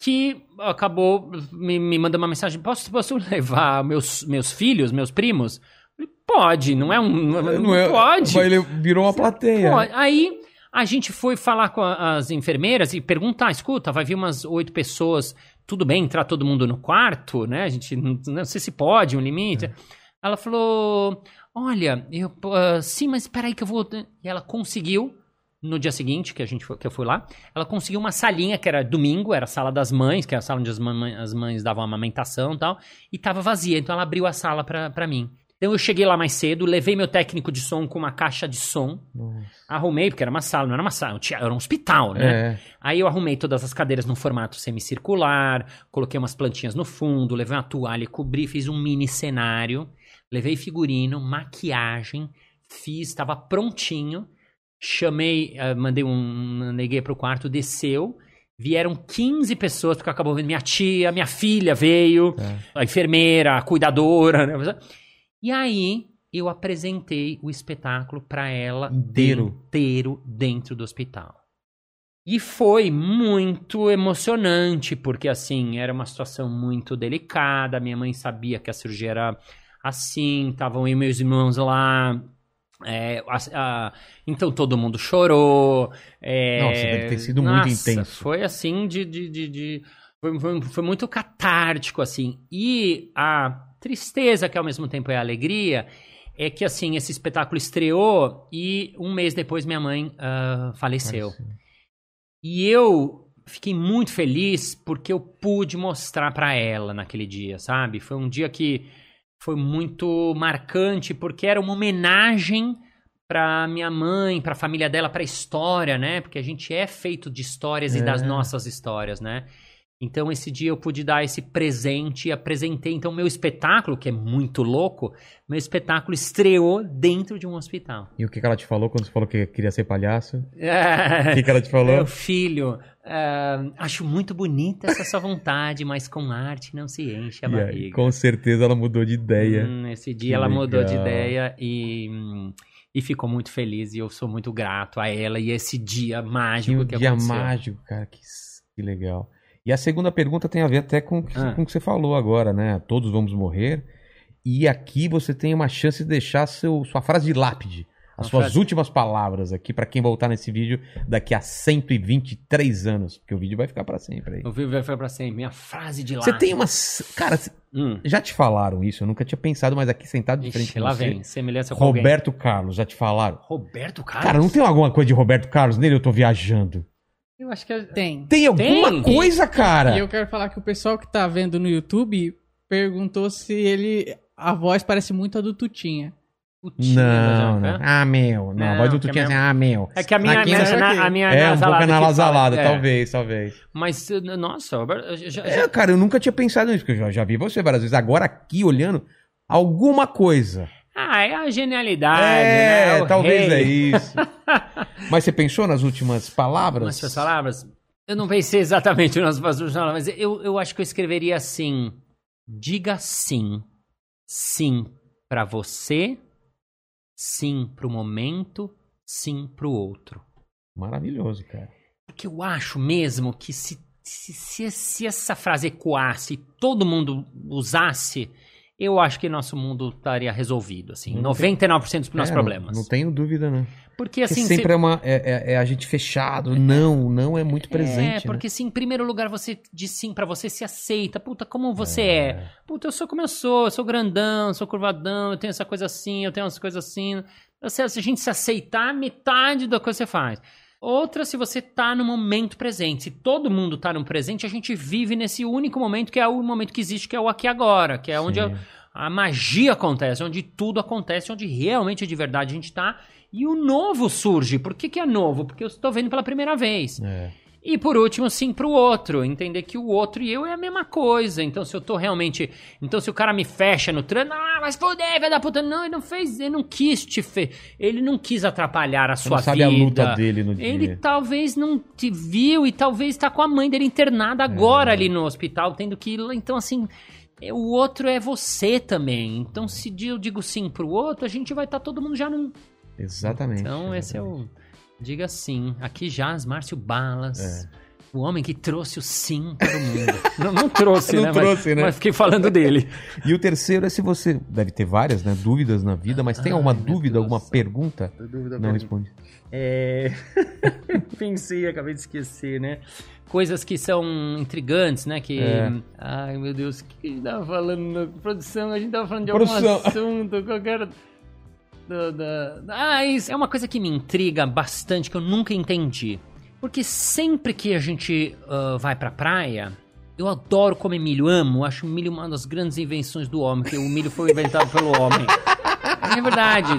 que acabou me, me mandando uma mensagem: posso, posso levar meus, meus filhos, meus primos? Pode, não é um. Não, é- pode. Mas ele virou uma plateia. Pode. Aí a gente foi falar com as enfermeiras e perguntar: escuta, vai vir umas oito pessoas, tudo bem entrar todo mundo no quarto, né? A gente não, não sei se pode, um limite. Ela falou: olha, eu, ah, sim, mas peraí que eu vou. E ela conseguiu. No dia seguinte, que, a gente foi- que eu fui lá, ela conseguiu uma salinha que era domingo, era a sala das mães, que é a sala onde as, mamãe- as mães davam amamentação e tal, e tava vazia, então ela abriu a sala pra mim. Então eu cheguei lá mais cedo, levei meu técnico de som com uma caixa de som, arrumei, porque era uma sala, não era uma sala, era um hospital, né? É. Aí eu arrumei todas as cadeiras no formato semicircular, coloquei umas plantinhas no fundo, levei uma toalha e cobri, fiz um mini cenário, levei figurino, maquiagem, fiz, estava prontinho, chamei, eh, mandei um neguei pro quarto, desceu, vieram 15 pessoas, porque acabou vendo minha tia, minha filha veio, a enfermeira, a cuidadora, né? E aí eu apresentei o espetáculo pra ela Inteiro. inteiro dentro do hospital. E foi muito emocionante, porque assim, era uma situação muito delicada. Minha mãe sabia que a cirurgia era assim, estavam eu meus irmãos lá. é, a- a- então todo mundo chorou. é, Nossa, deve ter sido muito nossa, intenso. Foi assim de. de, de, de- foi, foi- foi muito catártico, assim. E a tristeza, que ao mesmo tempo é a alegria, é que assim, esse espetáculo estreou e um mês depois minha mãe ah, faleceu. E eu fiquei muito feliz porque eu pude mostrar pra ela naquele dia, sabe? Foi um dia que foi muito marcante porque era uma homenagem pra minha mãe, pra família dela, pra história, né? Porque a gente é feito de histórias e É. das nossas histórias, né? Então esse dia eu pude dar esse presente e apresentei então meu espetáculo, que é muito louco, meu espetáculo estreou dentro de um hospital. E o que, que ela te falou quando você falou que queria ser palhaço? O É. que, que ela te falou? Meu filho, ah, acho muito bonita essa sua vontade, mas com arte não se enche a barriga. com certeza ela mudou de ideia. Hum, esse dia Que ela mudou de legal. ideia e, e ficou muito feliz e eu sou muito grato a ela e esse dia Que mágico um que dia aconteceu. mágico, cara. Que, que legal. E a segunda pergunta tem a ver até com, o que- Ah. com o que você falou agora, né? Todos vamos morrer. E aqui você tem uma chance de deixar seu, sua frase de lápide. As Uma suas frase- últimas palavras aqui pra quem voltar nesse vídeo daqui a 123 anos. Porque o vídeo vai ficar pra sempre aí. O vídeo vai ficar pra sempre. Minha frase de lá. Você tem umas. Cara, Hum. já te falaram isso? Eu nunca tinha pensado, mas aqui sentado de frente com lá você. vem. Semelhança com alguém. Roberto Carlos, já te falaram? Roberto Carlos? Cara, não tem alguma coisa de Roberto Carlos nele? Eu tô viajando. Eu acho que é... Tem. Tem alguma Tem? coisa, cara? E eu quero falar que o pessoal que tá vendo no YouTube perguntou se ele. A voz parece muito a do Tutinha. Putinha, Não, não. Ah, meu. Não, a Não, voz do a Tutinha é minha- assim, ah, meu. É que a minha, minha, nessa na- a minha É, um pouco anasalada é. talvez, talvez. Mas, nossa, já, É, já- cara, eu nunca tinha pensado nisso, porque eu já, já vi você várias vezes. Agora aqui, olhando, alguma coisa. Ah, é a genialidade, é, né? O talvez rei. é isso. Mas você pensou nas últimas palavras? Nas suas palavras? Eu não pensei exatamente nas suas palavras, mas eu, eu acho que eu escreveria assim: diga sim. Sim pra você, sim pro momento, sim pro outro. Maravilhoso, cara. Porque eu acho mesmo que se, se, se, se essa frase ecoasse e todo mundo usasse, eu acho que nosso mundo estaria resolvido, assim. Não tem- 99% dos nossos É, problemas. Não, não tenho dúvida, né? Porque Porque assim. sempre se- é, uma, é, é- é a gente fechado. Não, não é muito presente. É, porque se em primeiro lugar você diz sim pra você, se aceita. Puta, como você é. Puta, eu sou como eu sou, eu sou grandão, eu sou curvadão, eu tenho essa coisa assim, eu tenho umas coisas assim. Se a gente se aceitar, metade da coisa você faz. Outra, se você tá no momento presente. Se todo mundo tá no presente, a gente vive nesse único momento que é o momento que existe, que é o aqui agora, que é onde Sim. a, a magia acontece, onde tudo acontece, onde realmente de verdade a gente tá. E o novo surge. Por que, que é novo? Porque eu estou vendo pela primeira vez. É. E por último, sim pro outro. Entender que o outro e eu é a mesma coisa. Então, se eu tô realmente. Então, se o cara me fecha no trânsito, ah, mas foder, vai da puta. Não, ele não fez. Ele não quis te fe... Ele não quis atrapalhar a sua não sabe vida. a luta dele no dia. Ele talvez não te viu e talvez tá com a mãe dele internada agora É. ali no hospital, tendo que ir. lá. Então, assim. é, O outro é você também. Então, se eu digo sim pro outro, a gente vai estar todo mundo já num. Exatamente. Então, esse é o. Diga sim. Aqui jaz Márcio Balas. É. O homem que trouxe o sim para o mundo. não, não trouxe, Não né? trouxe, mas, né? Mas fiquei falando dele. E o terceiro é se você. Deve ter várias, né? Dúvidas na vida, mas tem Ai, alguma meu dúvida, Deus alguma pergunta? Não responde. É... Pensei, acabei de esquecer, né? Coisas que são intrigantes, né? Que. É. Ai, meu Deus, o que a gente tava falando na produção? A gente tava falando de Produção. algum assunto, qualquer. Da, da... Ah, isso é uma coisa que me intriga bastante, que eu nunca entendi. Porque sempre que a gente ah, vai pra praia, eu adoro comer milho, amo, acho milho uma das grandes invenções do homem, porque o milho foi inventado pelo homem. É verdade.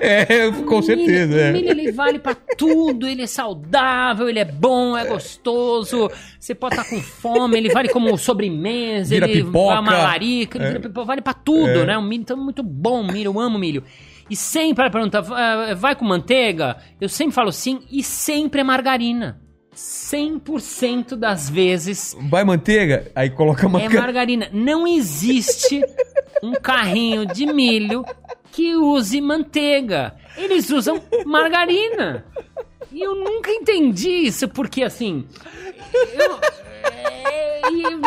É? É, com O certeza, milho, é. O milho ele vale pra tudo, ele é saudável, ele é bom, é gostoso. Você pode estar com fome, ele vale como sobremesa, Vira ele pipoca. uma larica, ele É. pipoca, vale pra tudo, É. né? O milho então é muito bom, o milho, eu amo milho. E sempre ela pergunta, "Ah, vai com manteiga? Eu sempre falo sim, e sempre é margarina. 100% das vezes Vai manteiga, aí coloca uma. é margarina. Não existe um carrinho de milho que use manteiga. Eles usam margarina. E eu nunca entendi isso, porque assim. eu- é,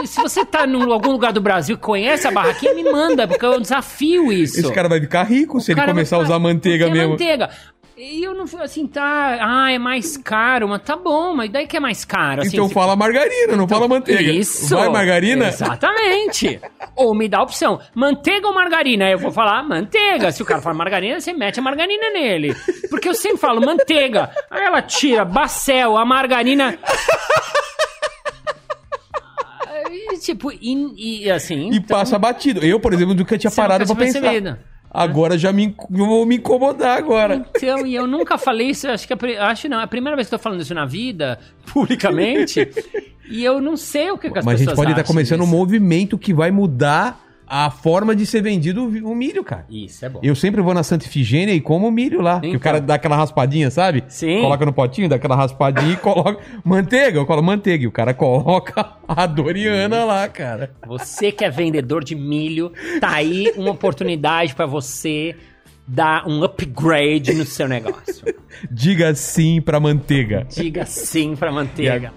e se você tá em algum lugar do Brasil que conhece a barraquinha, me manda, porque eu desafio isso. Esse cara vai ficar rico se O ele cara começar a usar manteiga "Porque é mesmo. manteiga. E eu não fui assim, tá. Ah, é mais caro, mas tá bom, mas daí que é mais caro. Assim, então se- fala margarina, não fala manteiga. Isso. Vai margarina? Exatamente. ou me dá a opção, manteiga ou margarina? Aí eu vou falar manteiga. Se o cara fala margarina, você mete a margarina nele. Porque eu sempre falo manteiga. Aí ela tira bacel, a margarina. E, tipo, e, e assim. E passa batido. Eu, por exemplo, nunca tinha Você parado nunca pra tinha pensar. percebido. Agora já me, eu vou me incomodar agora. Então, e eu nunca falei isso, acho que é a, acho não, é a primeira vez que eu tô falando isso na vida, publicamente, e eu não sei o que, que as Mas a gente pessoas pode estar começando um movimento que vai mudar a forma de ser vendido o milho, cara. Isso é bom. Eu sempre vou na Santa Ifigênia e como o milho lá. Que Então. o cara dá aquela raspadinha, sabe? Sim. Coloca no potinho, dá aquela raspadinha e coloca. Manteiga, eu colo manteiga. E o cara coloca a Doriana lá, cara. Você que é vendedor de milho, tá aí uma oportunidade pra você dar um upgrade no seu negócio. Diga sim pra manteiga. Diga sim pra manteiga.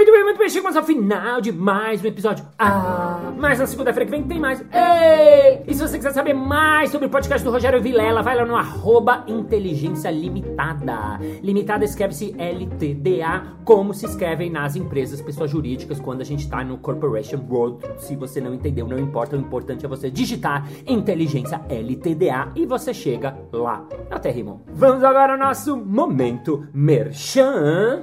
Muito bem, muito bem. Chegamos ao final de mais um episódio. Ah, mas na segunda-feira que vem tem mais. Ei! E se você quiser saber mais sobre o podcast do Rogério Vilela, vai lá no arroba Inteligência Limitada. Limitada escreve-se LTDA, como se escrevem nas empresas, pessoas jurídicas, quando a gente tá no Corporation World. Se você não entendeu, não importa. O importante é você digitar Inteligência LTDA e você chega lá. Até rimou. Vamos agora ao nosso momento merchan.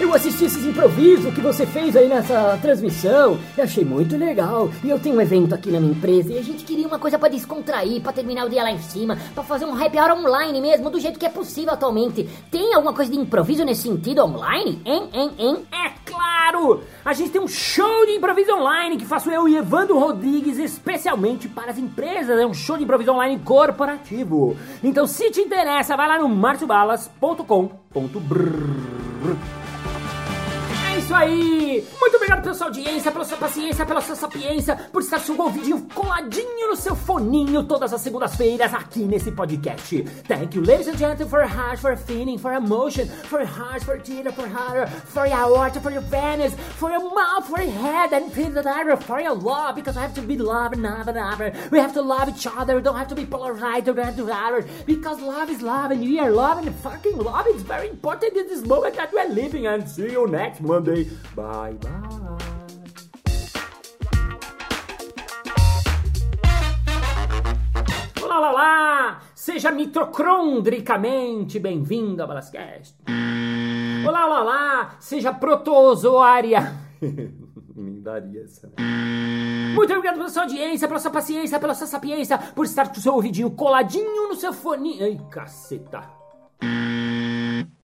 Eu assisti esses improvisos que você fez aí nessa transmissão. Eu achei muito legal. E eu tenho um evento aqui na minha empresa e a gente queria uma coisa pra descontrair, pra terminar o dia lá em cima, pra fazer um happy hour online mesmo, do jeito que é possível atualmente. Tem alguma coisa de improviso nesse sentido online? Hein, hein, hein? É claro! A gente tem um show de improviso online que faço eu e Evandro Rodrigues especialmente para as empresas. É um show de improviso online corporativo. Então, se te interessa, vai lá no marciobalas.com.br. É isso aí! Muito obrigado pela sua audiência, pela sua paciência, pela sua sapiência, por estar com o ouvidinho coladinho no seu foninho todas as segundas-feiras aqui nesse podcast. Thank you, ladies and gentlemen, for heart, for feeling, for emotion, for heart, for teeth, for heart, for your aorta, for your penis, for your mouth, for your head, and for your love, because I have to be loved and love. We have to love each other, don't have to be polarized, don't have to love because love is love, and we are love, and fucking love is very important in this moment that we're living, and see you next Monday. Bye bye. Olá, olá, olá! seja mitocondricamente bem-vindo a Balascast. Olá, olá, olá, seja protozoária. Nem daria essa. né? Muito obrigado pela sua audiência, pela sua paciência, pela sua sapiência, por estar com o seu ouvidinho coladinho no seu fone. Ai, caceta.